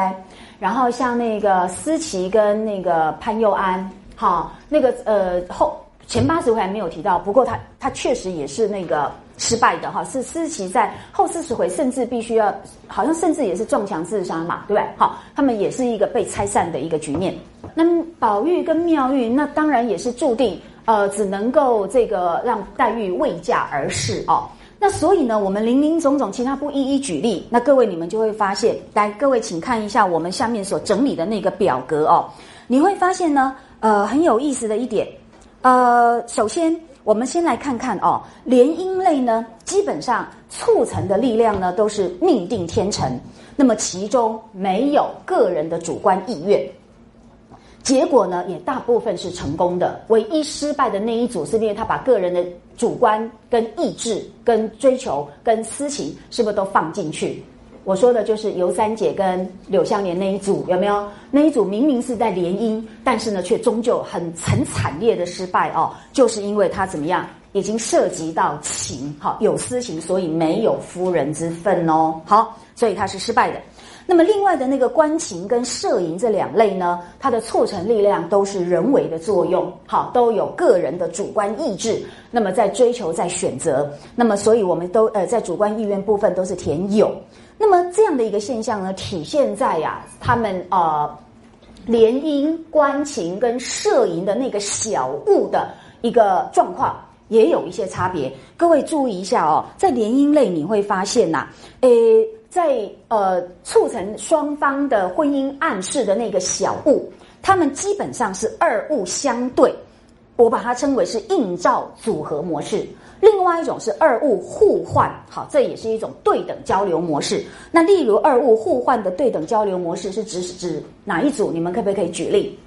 然后像那个思琪跟那个潘佑安，哈，那个呃后前八十回还没有提到，不过他他确实也是那个失败的哈，是思琪在后四十回甚至必须要，好像甚至也是撞墙自杀嘛，对不对？好，他们也是一个被拆散的一个局面。那么宝玉跟妙玉，那当然也是注定。呃，只能够这个让黛玉未嫁而逝哦。那所以呢，我们林林总总，其他不一一举例。那各位你们就会发现，来，各位请看一下我们下面所整理的那个表格哦。你会发现呢，呃，很有意思的一点，呃，首先我们先来看看哦，联姻类呢，基本上促成的力量呢都是命定天成，那么其中没有个人的主观意愿。结果呢，也大部分是成功的。唯一失败的那一组，是因为他把个人的主观、跟意志、跟追求、跟私情，是不是都放进去？我说的就是尤三姐跟柳湘莲那一组，有没有？那一组明明是在联姻，但是呢，却终究很很惨烈的失败哦，就是因为他怎么样，已经涉及到情，好有私情，所以没有夫人之分哦。好，所以他是失败的。那么，另外的那个观情跟摄影这两类呢，它的促成力量都是人为的作用，好，都有个人的主观意志。那么在追求，在选择，那么所以我们都呃在主观意愿部分都是填有。那么这样的一个现象呢，体现在呀，他们呃联姻、观情跟摄影的那个小物的一个状况，也有一些差别。各位注意一下哦，在联姻类你会发现呐，诶。在呃促成双方的婚姻暗示的那个小物，他们基本上是二物相对，我把它称为是映照组合模式。另外一种是二物互换，好，这也是一种对等交流模式。那例如二物互换的对等交流模式是指指哪一组？你们可不可以举例？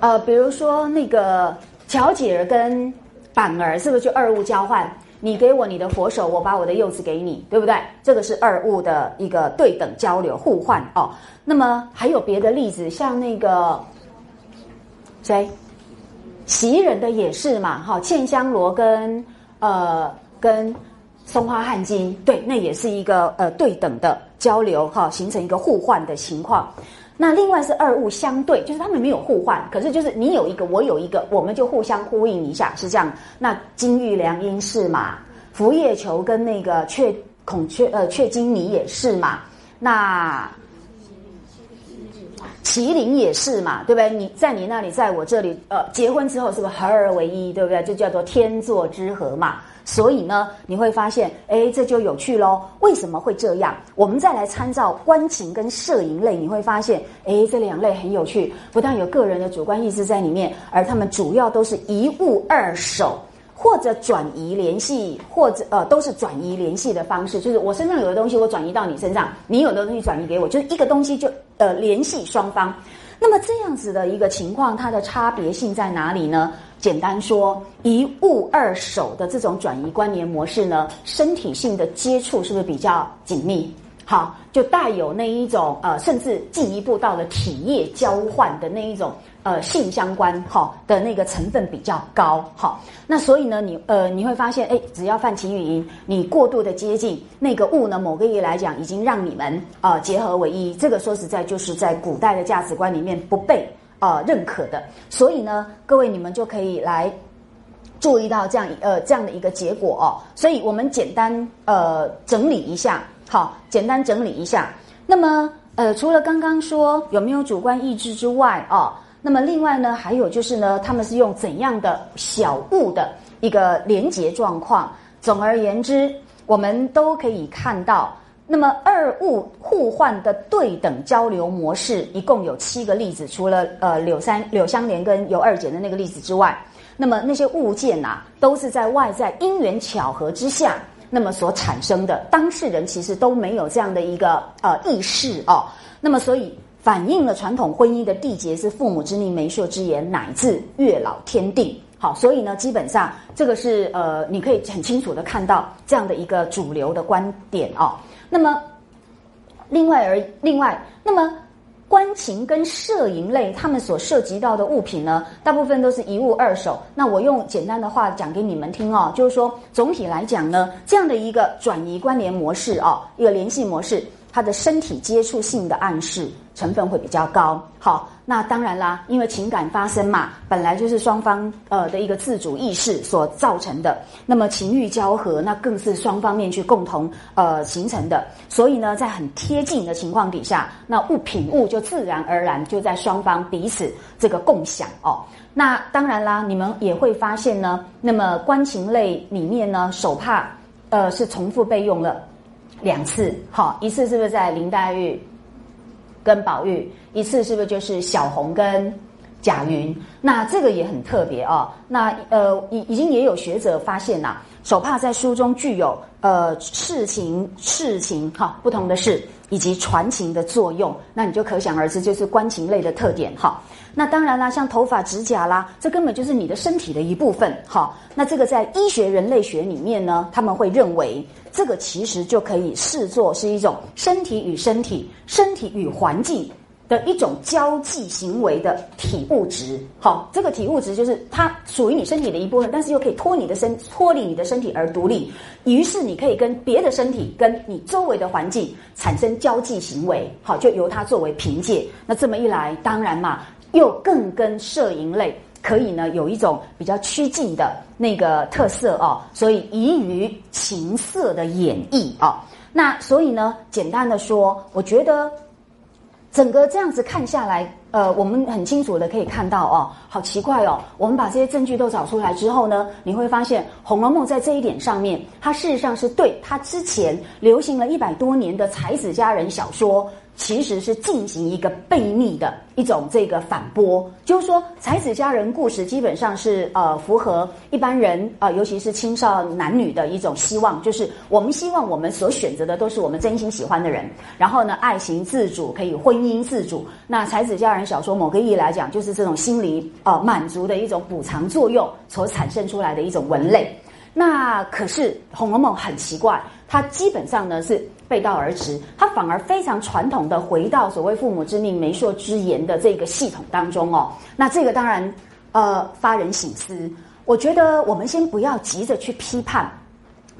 呃，比如说那个乔姐儿跟板儿，是不是就二物交换？你给我你的佛手，我把我的柚子给你，对不对？这个是二物的一个对等交流互换哦。那么还有别的例子，像那个谁，袭人的也是嘛，哈，茜香罗跟呃跟松花汗巾，对，那也是一个呃对等的交流哈，形成一个互换的情况。那另外是二物相对，就是他们没有互换，可是就是你有一个，我有一个，我们就互相呼应一下，是这样。那金玉良姻是嘛？浮叶球跟那个雀孔雀呃雀金妮也是嘛？那麒麟也是嘛，对不对？你在你那里，在我这里，呃，结婚之后是不是合而为一，对不对？就叫做天作之合嘛。所以呢，你会发现，哎，这就有趣喽。为什么会这样？我们再来参照观情跟摄影类，你会发现，哎，这两类很有趣。不但有个人的主观意识在里面，而他们主要都是一物二手，或者转移联系，或者呃，都是转移联系的方式。就是我身上有的东西，我转移到你身上；你有的东西转移给我，就是一个东西就的联系双方。那么这样子的一个情况，它的差别性在哪里呢？简单说，一物二手的这种转移关联模式呢，身体性的接触是不是比较紧密？好，就带有那一种呃，甚至进一步到了体液交换的那一种呃性相关哈的那个成分比较高。好，那所以呢，你呃你会发现，哎，只要泛起语音，你过度的接近那个物呢，某个意义来讲，已经让你们啊结合为一。这个说实在，就是在古代的价值观里面不被。啊，认可的，所以呢，各位你们就可以来注意到这样一呃这样的一个结果哦。所以我们简单呃整理一下，好，简单整理一下。那么呃，除了刚刚说有没有主观意志之外哦，那么另外呢，还有就是呢，他们是用怎样的小物的一个连结状况。总而言之，我们都可以看到。那么二物互换的对等交流模式一共有七个例子，除了呃柳三柳香莲跟尤二姐的那个例子之外，那么那些物件呐都是在外在因缘巧合之下，那么所产生的，当事人其实都没有这样的一个呃意识哦，那么所以反映了传统婚姻的缔结是父母之命媒妁之言乃至月老天定，好，所以呢基本上这个是呃你可以很清楚的看到这样的一个主流的观点哦。那么，另外而另外，那么观情跟摄影类，他们所涉及到的物品呢，大部分都是一物二手。那我用简单的话讲给你们听哦，就是说，总体来讲呢，这样的一个转移关联模式哦，一个联系模式。它的身体接触性的暗示成分会比较高。好，那当然啦，因为情感发生嘛，本来就是双方呃的一个自主意识所造成的。那么情欲交合，那更是双方面去共同呃形成的。所以呢，在很贴近的情况底下，那物品物就自然而然就在双方彼此这个共享哦。那当然啦，你们也会发现呢，那么关情类里面呢，手帕呃是重复被用了。两次，好，一次是不是在林黛玉跟宝玉？一次是不是就是小红跟贾云？那这个也很特别哦。那呃，已已经也有学者发现呐，手帕在书中具有呃事情事情哈不同的事以及传情的作用。那你就可想而知，就是观情类的特点哈。那当然啦，像头发、指甲啦，这根本就是你的身体的一部分哈。那这个在医学人类学里面呢，他们会认为。这个其实就可以视作是一种身体与身体、身体与环境的一种交际行为的体物质。好，这个体物质就是它属于你身体的一部分，但是又可以脱你的身、脱离你的身体而独立。于是你可以跟别的身体、跟你周围的环境产生交际行为。好，就由它作为凭借。那这么一来，当然嘛，又更跟摄影类。可以呢，有一种比较趋近的那个特色哦，所以宜于情色的演绎哦。那所以呢，简单的说，我觉得整个这样子看下来，呃，我们很清楚的可以看到哦，好奇怪哦。我们把这些证据都找出来之后呢，你会发现《红楼梦》在这一点上面，它事实上是对它之前流行了一百多年的才子佳人小说。其实是进行一个悖逆的一种这个反驳，就是说才子佳人故事基本上是呃符合一般人啊，尤其是青少男女的一种希望，就是我们希望我们所选择的都是我们真心喜欢的人，然后呢爱情自主，可以婚姻自主。那才子佳人小说某个意义来讲，就是这种心理呃满足的一种补偿作用所产生出来的一种文类。那可是《红楼梦》很奇怪，它基本上呢是。背道而驰，他反而非常传统的回到所谓父母之命媒妁之言的这个系统当中哦。那这个当然呃发人省思。我觉得我们先不要急着去批判，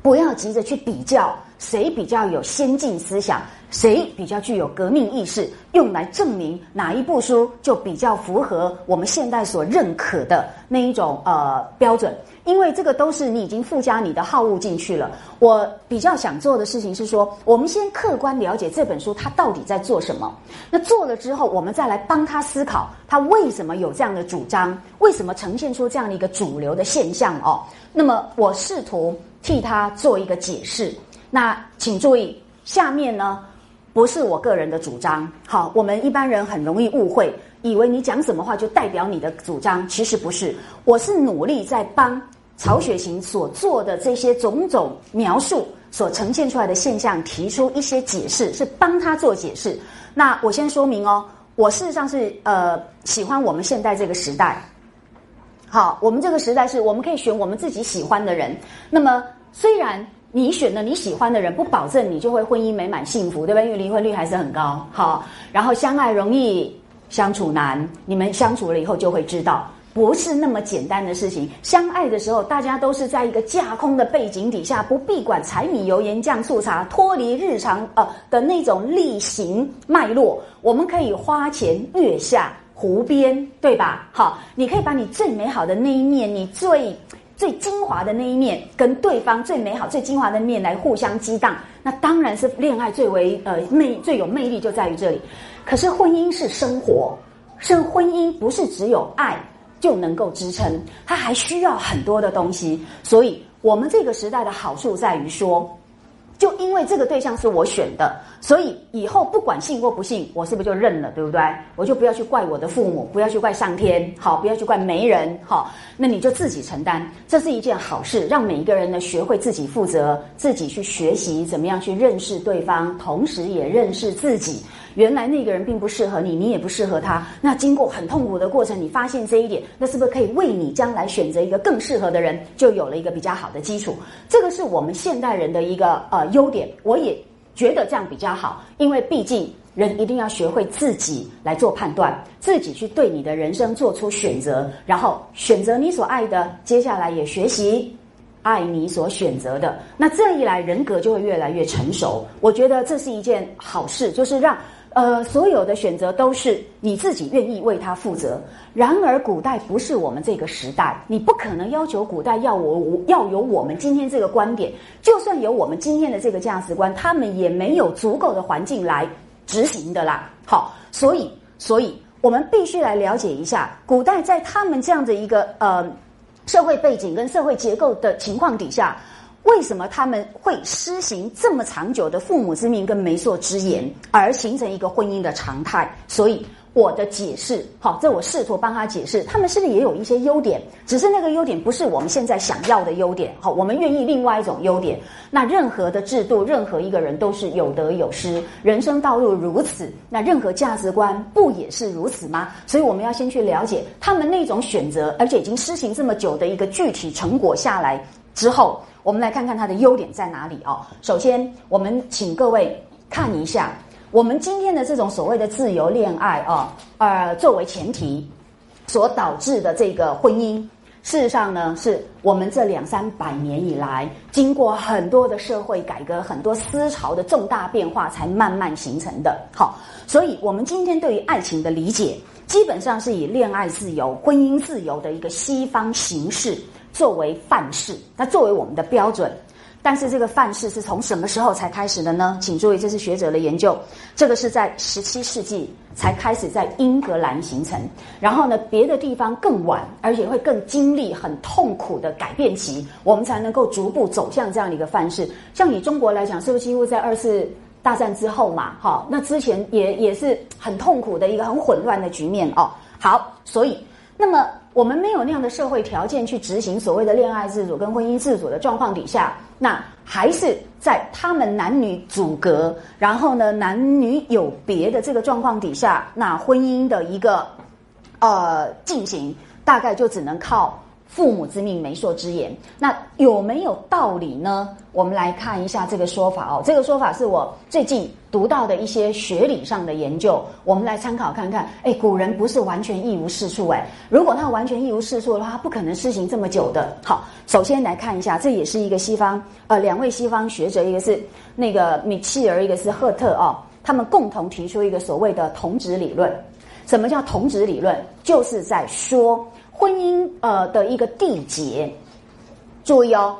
不要急着去比较谁比较有先进思想，谁比较具有革命意识，用来证明哪一部书就比较符合我们现代所认可的那一种呃标准。因为这个都是你已经附加你的好恶进去了。我比较想做的事情是说，我们先客观了解这本书它到底在做什么。那做了之后，我们再来帮他思考，他为什么有这样的主张，为什么呈现出这样的一个主流的现象哦。那么我试图替他做一个解释。那请注意，下面呢不是我个人的主张。好，我们一般人很容易误会。以为你讲什么话就代表你的主张，其实不是。我是努力在帮曹雪芹所做的这些种种描述所呈现出来的现象提出一些解释，是帮他做解释。那我先说明哦，我事实上是呃喜欢我们现代这个时代。好，我们这个时代是我们可以选我们自己喜欢的人。那么虽然你选了你喜欢的人，不保证你就会婚姻美满幸福，对吧？因为离婚率还是很高。好，然后相爱容易。相处难，你们相处了以后就会知道，不是那么简单的事情。相爱的时候，大家都是在一个架空的背景底下，不必管柴米油盐酱醋茶，脱离日常呃的那种例行脉络。我们可以花前月下湖边，对吧？好，你可以把你最美好的那一面，你最最精华的那一面，跟对方最美好、最精华的面来互相激荡。那当然是恋爱最为呃魅最有魅力，就在于这里。可是婚姻是生活，是婚姻不是只有爱就能够支撑，它还需要很多的东西。所以，我们这个时代的好处在于说。就因为这个对象是我选的，所以以后不管信或不信，我是不是就认了，对不对？我就不要去怪我的父母，不要去怪上天，好，不要去怪媒人，好，那你就自己承担，这是一件好事，让每一个人呢学会自己负责，自己去学习怎么样去认识对方，同时也认识自己。原来那个人并不适合你，你也不适合他。那经过很痛苦的过程，你发现这一点，那是不是可以为你将来选择一个更适合的人，就有了一个比较好的基础？这个是我们现代人的一个呃优点。我也觉得这样比较好，因为毕竟人一定要学会自己来做判断，自己去对你的人生做出选择，然后选择你所爱的，接下来也学习爱你所选择的。那这一来，人格就会越来越成熟。我觉得这是一件好事，就是让。呃，所有的选择都是你自己愿意为他负责。然而，古代不是我们这个时代，你不可能要求古代要我要有我们今天这个观点。就算有我们今天的这个价值观，他们也没有足够的环境来执行的啦。好，所以，所以我们必须来了解一下，古代在他们这样的一个呃社会背景跟社会结构的情况底下。为什么他们会施行这么长久的父母之命跟媒妁之言，而形成一个婚姻的常态？所以我的解释，好，这我试图帮他解释，他们是不是也有一些优点？只是那个优点不是我们现在想要的优点。好，我们愿意另外一种优点。那任何的制度，任何一个人都是有得有失，人生道路如此，那任何价值观不也是如此吗？所以我们要先去了解他们那种选择，而且已经施行这么久的一个具体成果下来之后。我们来看看它的优点在哪里哦。首先，我们请各位看一下，我们今天的这种所谓的自由恋爱啊，呃，作为前提所导致的这个婚姻，事实上呢，是我们这两三百年以来，经过很多的社会改革、很多思潮的重大变化，才慢慢形成的。好，所以我们今天对于爱情的理解，基本上是以恋爱自由、婚姻自由的一个西方形式。作为范式，那作为我们的标准，但是这个范式是从什么时候才开始的呢？请注意，这是学者的研究，这个是在十七世纪才开始在英格兰形成，然后呢，别的地方更晚，而且会更经历很痛苦的改变期，我们才能够逐步走向这样的一个范式。像以中国来讲，是不是几乎在二次大战之后嘛？好，那之前也也是很痛苦的一个很混乱的局面哦。好，所以那么。我们没有那样的社会条件去执行所谓的恋爱自主跟婚姻自主的状况底下，那还是在他们男女阻隔，然后呢男女有别的这个状况底下，那婚姻的一个呃进行，大概就只能靠父母之命，媒妁之言。那有没有道理呢？我们来看一下这个说法哦。这个说法是我最近读到的一些学理上的研究，我们来参考看看。哎，古人不是完全一无是处哎。如果他完全一无是处的话，他不可能施行这么久的。好，首先来看一下，这也是一个西方呃两位西方学者，一个是那个米切尔，一个是赫特哦，他们共同提出一个所谓的同质理论。什么叫同质理论？就是在说。婚姻呃的一个缔结，注意哦，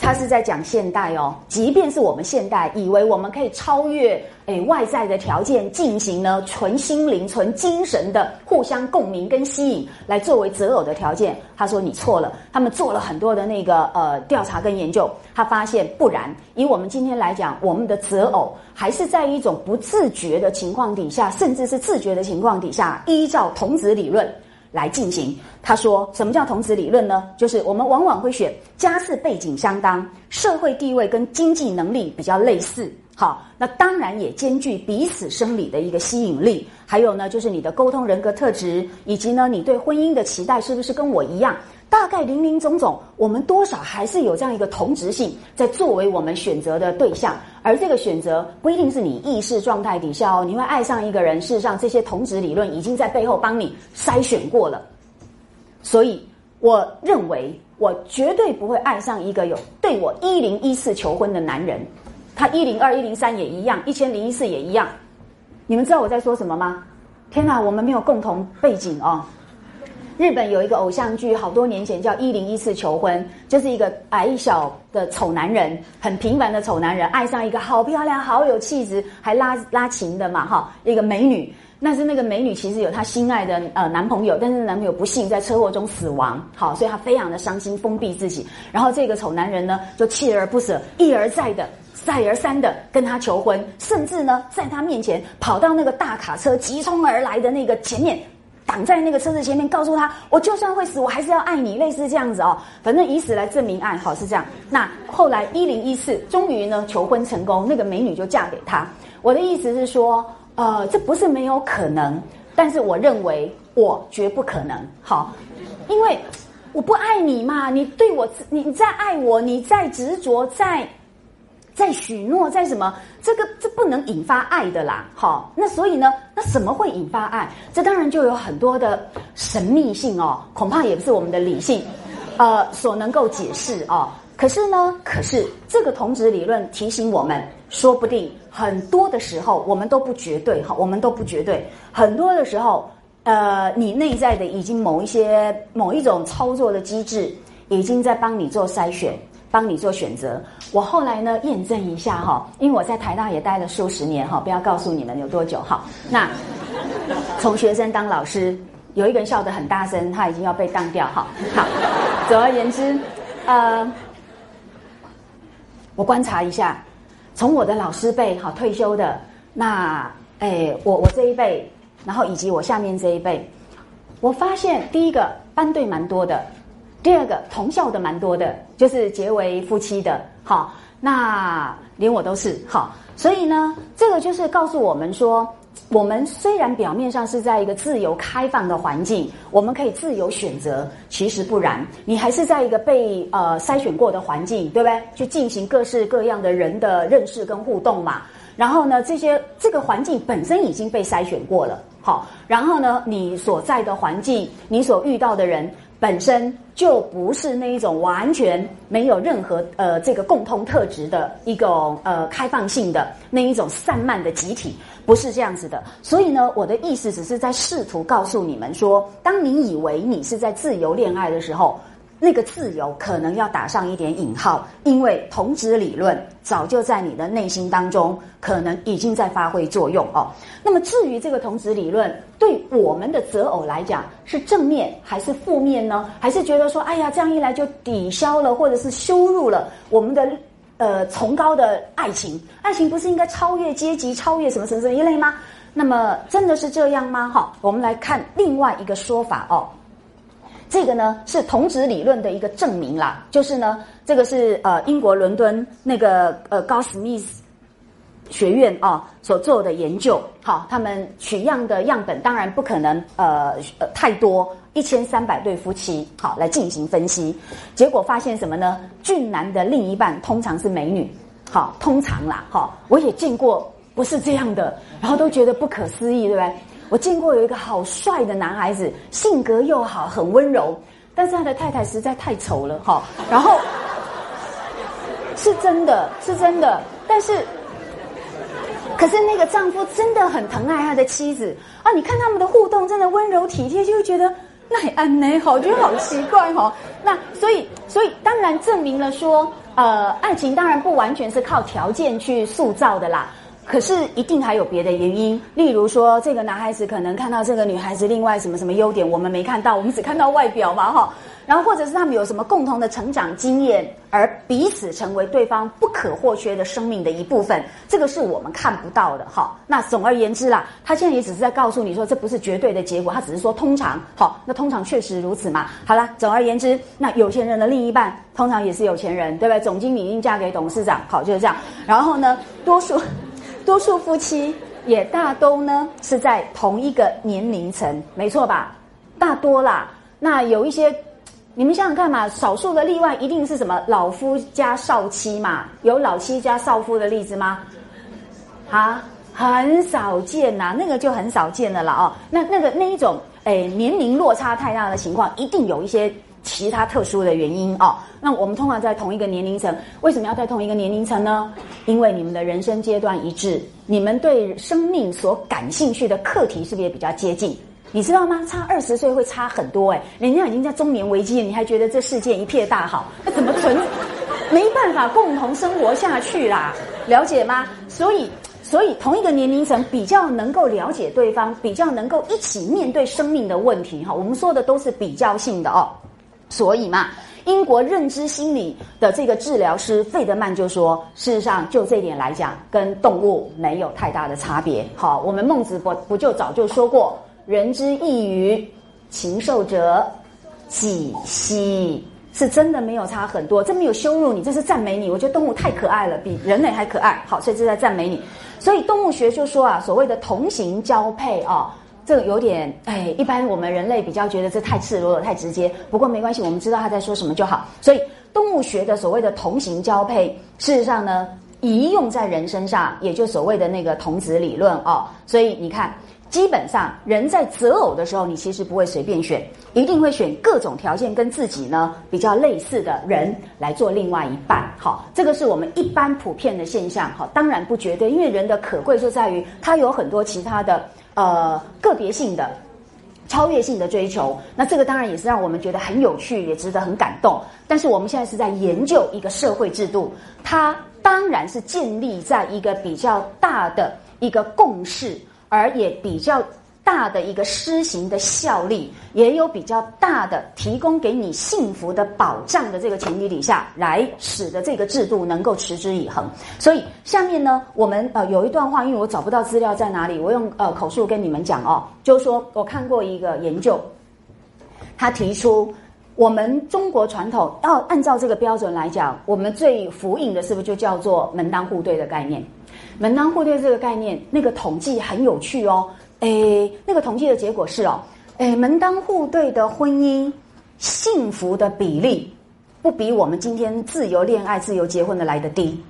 他是在讲现代哦。即便是我们现代以为我们可以超越诶外在的条件，进行呢纯心灵、纯精神的互相共鸣跟吸引，来作为择偶的条件。他说你错了。他们做了很多的那个呃调查跟研究，他发现不然。以我们今天来讲，我们的择偶还是在一种不自觉的情况底下，甚至是自觉的情况底下，依照童子理论。来进行，他说什么叫同子理论呢？就是我们往往会选家世背景相当、社会地位跟经济能力比较类似，好，那当然也兼具彼此生理的一个吸引力。还有呢，就是你的沟通人格特质，以及呢，你对婚姻的期待是不是跟我一样？大概林林总总，我们多少还是有这样一个同质性，在作为我们选择的对象。而这个选择不一定是你意识状态底下哦，你会爱上一个人。事实上，这些同质理论已经在背后帮你筛选过了。所以，我认为我绝对不会爱上一个有对我一零一四求婚的男人，他一零二一零三也一样，一千零一次也一样。你们知道我在说什么吗？天哪，我们没有共同背景哦。日本有一个偶像剧，好多年前叫《一零一次求婚》，就是一个矮小的丑男人，很平凡的丑男人，爱上一个好漂亮、好有气质，还拉拉琴的嘛，哈，一个美女。那是那个美女其实有她心爱的呃男朋友，但是男朋友不幸在车祸中死亡，好，所以她非常的伤心，封闭自己。然后这个丑男人呢，就锲而不舍，一而再的、再而三的跟她求婚，甚至呢，在她面前跑到那个大卡车急冲而来的那个前面。挡在那个车子前面，告诉他：“我就算会死，我还是要爱你。”类似这样子哦，反正以死来证明爱好是这样。那后来一零一四，终于呢求婚成功，那个美女就嫁给他。我的意思是说，呃，这不是没有可能，但是我认为我绝不可能。好，因为我不爱你嘛，你对我，你你在爱我，你在执着，在。在许诺，在什么？这个这不能引发爱的啦，好，那所以呢，那什么会引发爱？这当然就有很多的神秘性哦，恐怕也不是我们的理性，呃，所能够解释哦。可是呢，可是这个同质理论提醒我们，说不定很多的时候我们都不绝对哈，我们都不绝对。很多的时候，呃，你内在的已经某一些某一种操作的机制，已经在帮你做筛选。帮你做选择。我后来呢验证一下哈，因为我在台大也待了数十年哈，不要告诉你们有多久哈。那从学生当老师，有一个人笑得很大声，他已经要被当掉哈。好，总而言之，呃，我观察一下，从我的老师辈哈退休的，那哎我我这一辈，然后以及我下面这一辈，我发现第一个班队蛮多的。第二个同校的蛮多的，就是结为夫妻的，好，那连我都是好，所以呢，这个就是告诉我们说，我们虽然表面上是在一个自由开放的环境，我们可以自由选择，其实不然，你还是在一个被呃筛选过的环境，对不对？去进行各式各样的人的认识跟互动嘛。然后呢，这些这个环境本身已经被筛选过了，好，然后呢，你所在的环境，你所遇到的人。本身就不是那一种完全没有任何呃这个共通特质的一种呃开放性的那一种散漫的集体，不是这样子的。所以呢，我的意思只是在试图告诉你们说，当你以为你是在自由恋爱的时候。那个自由可能要打上一点引号，因为同质理论早就在你的内心当中，可能已经在发挥作用哦。那么至于这个同质理论对我们的择偶来讲是正面还是负面呢？还是觉得说，哎呀，这样一来就抵消了或者是羞辱了我们的呃崇高的爱情？爱情不是应该超越阶级、超越什么什么什么一类吗？那么真的是这样吗？哈，我们来看另外一个说法哦。这个呢是同质理论的一个证明啦，就是呢，这个是呃英国伦敦那个呃高史密斯学院啊所做的研究，好，他们取样的样本当然不可能呃呃太多，一千三百对夫妻，好来进行分析，结果发现什么呢？俊男的另一半通常是美女，好，通常啦，好，我也见过不是这样的，然后都觉得不可思议，对不对？我见过有一个好帅的男孩子，性格又好，很温柔，但是他的太太实在太丑了，哈，然后是真的是真的，但是。可是那个丈夫真的很疼爱他的妻子啊！你看他们的互动真的温柔体贴，就会觉得那也安呢，好，觉得好奇怪哈。那所以，所以当然证明了说，呃，爱情当然不完全是靠条件去塑造的啦。可是一定还有别的原因，例如说，这个男孩子可能看到这个女孩子另外什么什么优点，我们没看到，我们只看到外表嘛，哈。然后或者是他们有什么共同的成长经验，而彼此成为对方不可或缺的生命的一部分，这个是我们看不到的。哈，那总而言之啦，他现在也只是在告诉你说，这不是绝对的结果，他只是说通常。好，那通常确实如此嘛。好了，总而言之，那有钱人的另一半通常也是有钱人，对不对？总经理应嫁给董事长，好就是这样。然后呢，多数多数夫妻也大都呢是在同一个年龄层，没错吧？大多啦。那有一些。你们想想看嘛，少数的例外一定是什么老夫加少妻嘛？有老妻加少夫的例子吗？啊，很少见呐，那个就很少见的了哦。那那个那一种，诶，年龄落差太大的情况，一定有一些其他特殊的原因哦。那我们通常在同一个年龄层，为什么要在同一个年龄层呢？因为你们的人生阶段一致，你们对生命所感兴趣的课题是不是也比较接近？你知道吗？差二十岁会差很多哎，人家已经在中年危机了，你还觉得这世界一片大好？那怎么存？没办法共同生活下去啦，了解吗？所以，所以同一个年龄层比较能够了解对方，比较能够一起面对生命的问题哈。我们说的都是比较性的哦。所以嘛，英国认知心理的这个治疗师费德曼就说，事实上就这点来讲，跟动物没有太大的差别。好，我们孟子不不就早就说过。人之异于禽兽者，几希？是真的没有差很多，这没有羞辱你，这是赞美你。我觉得动物太可爱了，比人类还可爱。好，所以这在赞美你。所以动物学就说啊，所谓的同型交配啊，这个有点哎，一般我们人类比较觉得这太赤裸裸、太直接。不过没关系，我们知道他在说什么就好。所以动物学的所谓的同型交配，事实上呢，移用在人身上，也就所谓的那个童子理论哦。所以你看。基本上，人在择偶的时候，你其实不会随便选，一定会选各种条件跟自己呢比较类似的人来做另外一半。好，这个是我们一般普遍的现象。好，当然不绝对，因为人的可贵就在于他有很多其他的呃个别性的、超越性的追求。那这个当然也是让我们觉得很有趣，也值得很感动。但是我们现在是在研究一个社会制度，它当然是建立在一个比较大的一个共识。而也比较大的一个施行的效力，也有比较大的提供给你幸福的保障的这个前提底下，来使得这个制度能够持之以恒。所以下面呢，我们呃有一段话，因为我找不到资料在哪里，我用呃口述跟你们讲哦，就是说我看过一个研究，他提出我们中国传统要按照这个标准来讲，我们最福音的是不是就叫做门当户对的概念？门当户对这个概念，那个统计很有趣哦。诶，那个统计的结果是哦，诶，门当户对的婚姻幸福的比例，不比我们今天自由恋爱、自由结婚的来的低。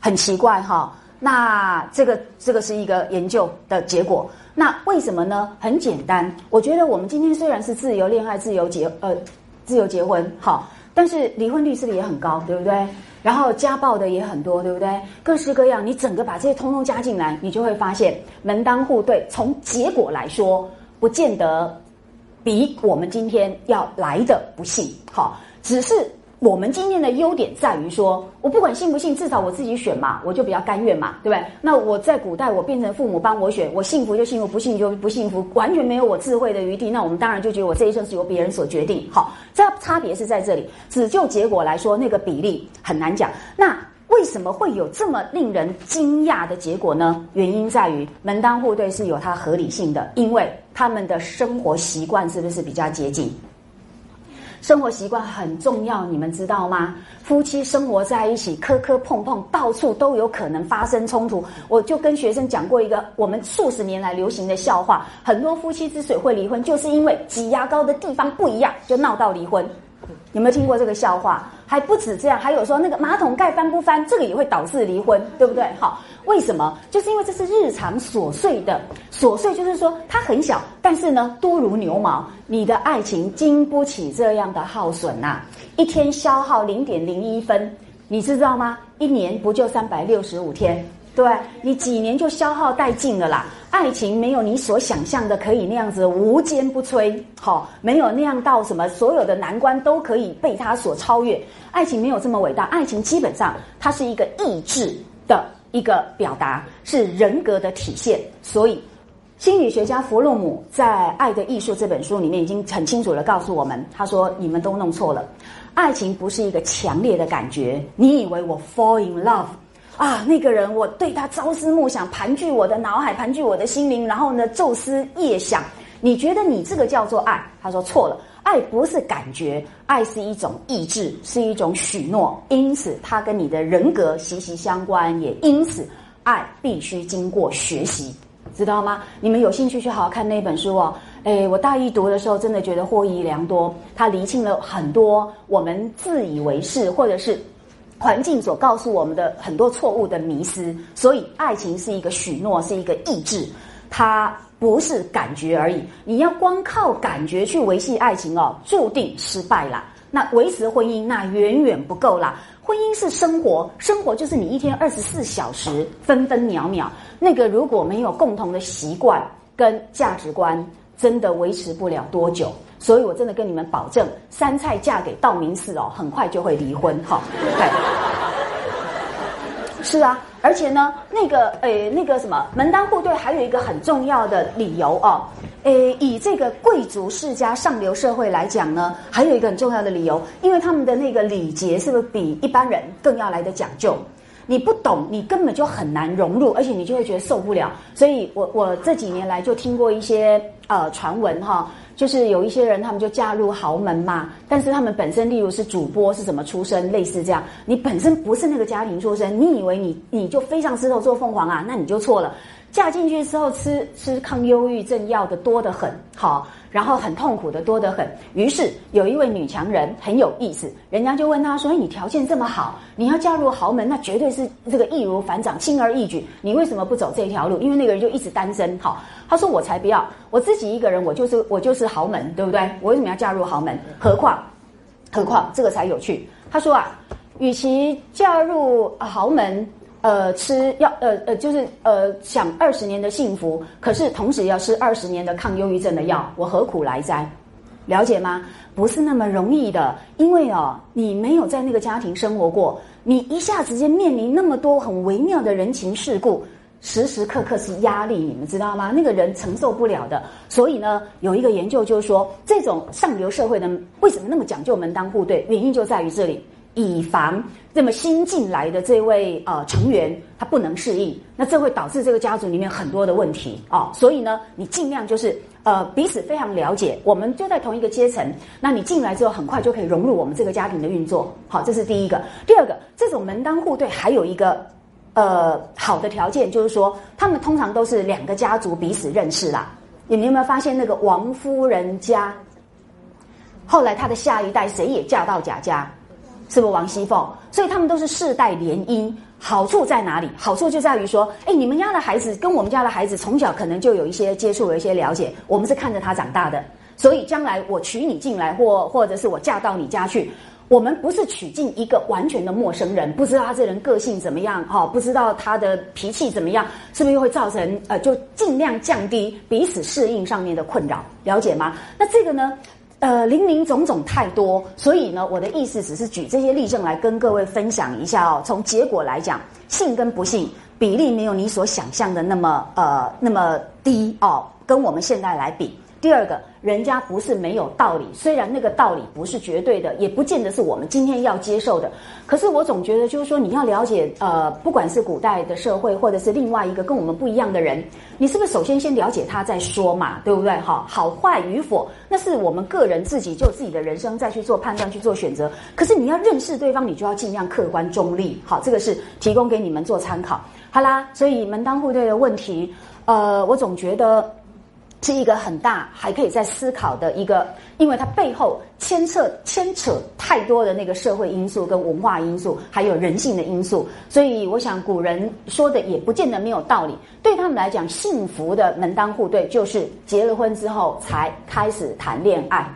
很奇怪哈，那这个这个是一个研究的结果。那为什么呢？很简单，我觉得我们今天虽然是自由恋爱、自由结呃自由结婚，好，但是离婚率是不是也很高？对不对？然后家暴的也很多，对不对？各式各样，你整个把这些通通加进来，你就会发现门当户对，从结果来说，不见得比我们今天要来的不幸。好，只是。我们今天的优点在于说，我不管信不信，至少我自己选嘛，我就比较甘愿嘛，对不对？那我在古代，我变成父母帮我选，我幸福就幸福，不幸就不幸福，完全没有我智慧的余地。那我们当然就觉得我这一生是由别人所决定。好，这差别是在这里。只就结果来说，那个比例很难讲。那为什么会有这么令人惊讶的结果呢？原因在于门当户对是有它合理性的，因为他们的生活习惯是不是比较接近？生活习惯很重要，你们知道吗？夫妻生活在一起，磕磕碰碰，到处都有可能发生冲突。我就跟学生讲过一个我们数十年来流行的笑话：很多夫妻之所以会离婚，就是因为挤牙膏的地方不一样，就闹到离婚。有没有听过这个笑话？还不止这样，还有说那个马桶盖翻不翻，这个也会导致离婚，对不对？好，为什么？就是因为这是日常琐碎的琐碎，就是说它很小，但是呢多如牛毛。你的爱情经不起这样的耗损呐，一天消耗零点零一分，你知道吗？一年不就三百六十五天？对你几年就消耗殆尽了啦。爱情没有你所想象的可以那样子无坚不摧，好，没有那样到什么所有的难关都可以被他所超越。爱情没有这么伟大，爱情基本上它是一个意志的一个表达，是人格的体现。所以，心理学家弗洛姆在《爱的艺术》这本书里面已经很清楚的告诉我们，他说：“你们都弄错了，爱情不是一个强烈的感觉。你以为我 fall in love？” 啊，那个人，我对他朝思暮想，盘踞我的脑海，盘踞我的心灵，然后呢，昼思夜想。你觉得你这个叫做爱？他说错了，爱不是感觉，爱是一种意志，是一种许诺，因此它跟你的人格息息相关，也因此爱必须经过学习，知道吗？你们有兴趣去好好看那本书哦。哎，我大一读的时候，真的觉得获益良多，它厘清了很多我们自以为是或者是。环境所告诉我们的很多错误的迷思，所以爱情是一个许诺，是一个意志，它不是感觉而已。你要光靠感觉去维系爱情哦，注定失败啦。那维持婚姻那远远不够啦。婚姻是生活，生活就是你一天二十四小时分分秒秒。那个如果没有共同的习惯跟价值观，真的维持不了多久。所以，我真的跟你们保证，三菜嫁给道明寺哦，很快就会离婚哈。是啊，而且呢，那个诶，那个什么门当户对，还有一个很重要的理由哦，诶，以这个贵族世家上流社会来讲呢，还有一个很重要的理由，因为他们的那个礼节是不是比一般人更要来的讲究？你不懂，你根本就很难融入，而且你就会觉得受不了。所以我我这几年来就听过一些呃传闻哈。就是有一些人，他们就嫁入豪门嘛，但是他们本身，例如是主播是怎么出身，类似这样，你本身不是那个家庭出身，你以为你你就飞上枝头做凤凰啊？那你就错了。嫁进去之后，吃吃抗忧郁症药的多得很，好。然后很痛苦的多得很，于是有一位女强人很有意思，人家就问她说：“你条件这么好，你要嫁入豪门，那绝对是这个易如反掌，轻而易举。你为什么不走这条路？因为那个人就一直单身。好，他说我才不要，我自己一个人，我就是我就是豪门，对不对？我为什么要嫁入豪门？何况，何况这个才有趣。他说啊，与其嫁入豪门。”呃，吃要呃呃，就是呃，享二十年的幸福，可是同时要吃二十年的抗忧郁症的药，我何苦来哉？了解吗？不是那么容易的，因为哦，你没有在那个家庭生活过，你一下子间面临那么多很微妙的人情世故，时时刻刻是压力，你们知道吗？那个人承受不了的。所以呢，有一个研究就是说，这种上流社会的为什么那么讲究门当户对？原因就在于这里。以防这么新进来的这位呃成员他不能适应，那这会导致这个家族里面很多的问题哦。所以呢，你尽量就是呃彼此非常了解，我们就在同一个阶层，那你进来之后很快就可以融入我们这个家庭的运作。好，这是第一个。第二个，这种门当户对还有一个呃好的条件，就是说他们通常都是两个家族彼此认识啦。你们有没有发现那个王夫人家，后来他的下一代谁也嫁到贾家？是不是王熙凤？所以他们都是世代联姻，好处在哪里？好处就在于说，哎，你们家的孩子跟我们家的孩子从小可能就有一些接触，有一些了解。我们是看着他长大的，所以将来我娶你进来，或或者是我嫁到你家去，我们不是娶进一个完全的陌生人，不知道他这人个性怎么样，哈，不知道他的脾气怎么样，是不是又会造成呃，就尽量降低彼此适应上面的困扰，了解吗？那这个呢？呃，林林总总太多，所以呢，我的意思只是举这些例证来跟各位分享一下哦。从结果来讲，信跟不信比例没有你所想象的那么呃那么低哦。跟我们现在来比，第二个，人家不是没有道理，虽然那个道理不是绝对的，也不见得是我们今天要接受的。可是我总觉得，就是说你要了解，呃，不管是古代的社会，或者是另外一个跟我们不一样的人，你是不是首先先了解他再说嘛？对不对？哈，好坏与否，那是我们个人自己就自己的人生再去做判断、去做选择。可是你要认识对方，你就要尽量客观中立。好，这个是提供给你们做参考。好啦，所以门当户对的问题，呃，我总觉得。是一个很大，还可以再思考的一个，因为它背后牵扯牵扯太多的那个社会因素、跟文化因素，还有人性的因素，所以我想古人说的也不见得没有道理。对他们来讲，幸福的门当户对就是结了婚之后才开始谈恋爱。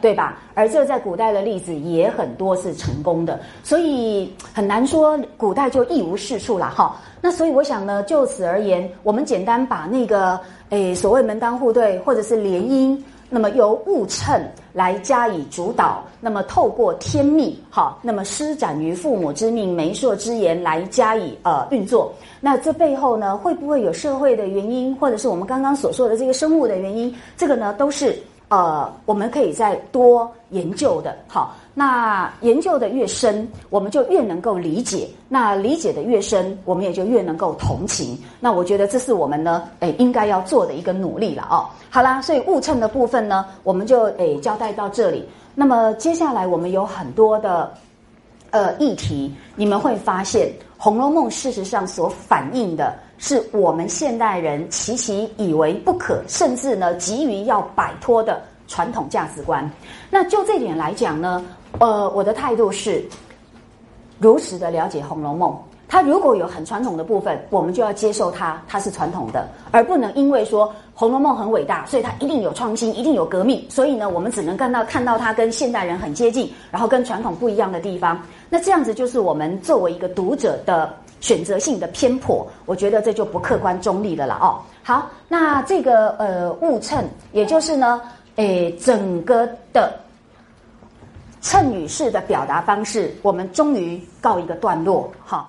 对吧？而这在古代的例子也很多是成功的，所以很难说古代就一无是处了哈。那所以我想呢，就此而言，我们简单把那个诶所谓门当户对或者是联姻，那么由物称来加以主导，那么透过天命好，那么施展于父母之命、媒妁之言来加以呃运作。那这背后呢，会不会有社会的原因，或者是我们刚刚所说的这个生物的原因？这个呢，都是。呃，我们可以再多研究的，好，那研究的越深，我们就越能够理解；那理解的越深，我们也就越能够同情。那我觉得这是我们呢，诶，应该要做的一个努力了哦。好啦，所以误称的部分呢，我们就诶交代到这里。那么接下来我们有很多的呃议题，你们会发现《红楼梦》事实上所反映的。是我们现代人齐齐以为不可，甚至呢急于要摆脱的传统价值观。那就这点来讲呢，呃，我的态度是如实的了解《红楼梦》。它如果有很传统的部分，我们就要接受它，它是传统的，而不能因为说《红楼梦》很伟大，所以它一定有创新，一定有革命。所以呢，我们只能看到看到它跟现代人很接近，然后跟传统不一样的地方。那这样子就是我们作为一个读者的。选择性的偏颇，我觉得这就不客观中立的了哦。好，那这个呃误称，也就是呢，诶，整个的称语式的表达方式，我们终于告一个段落，哈。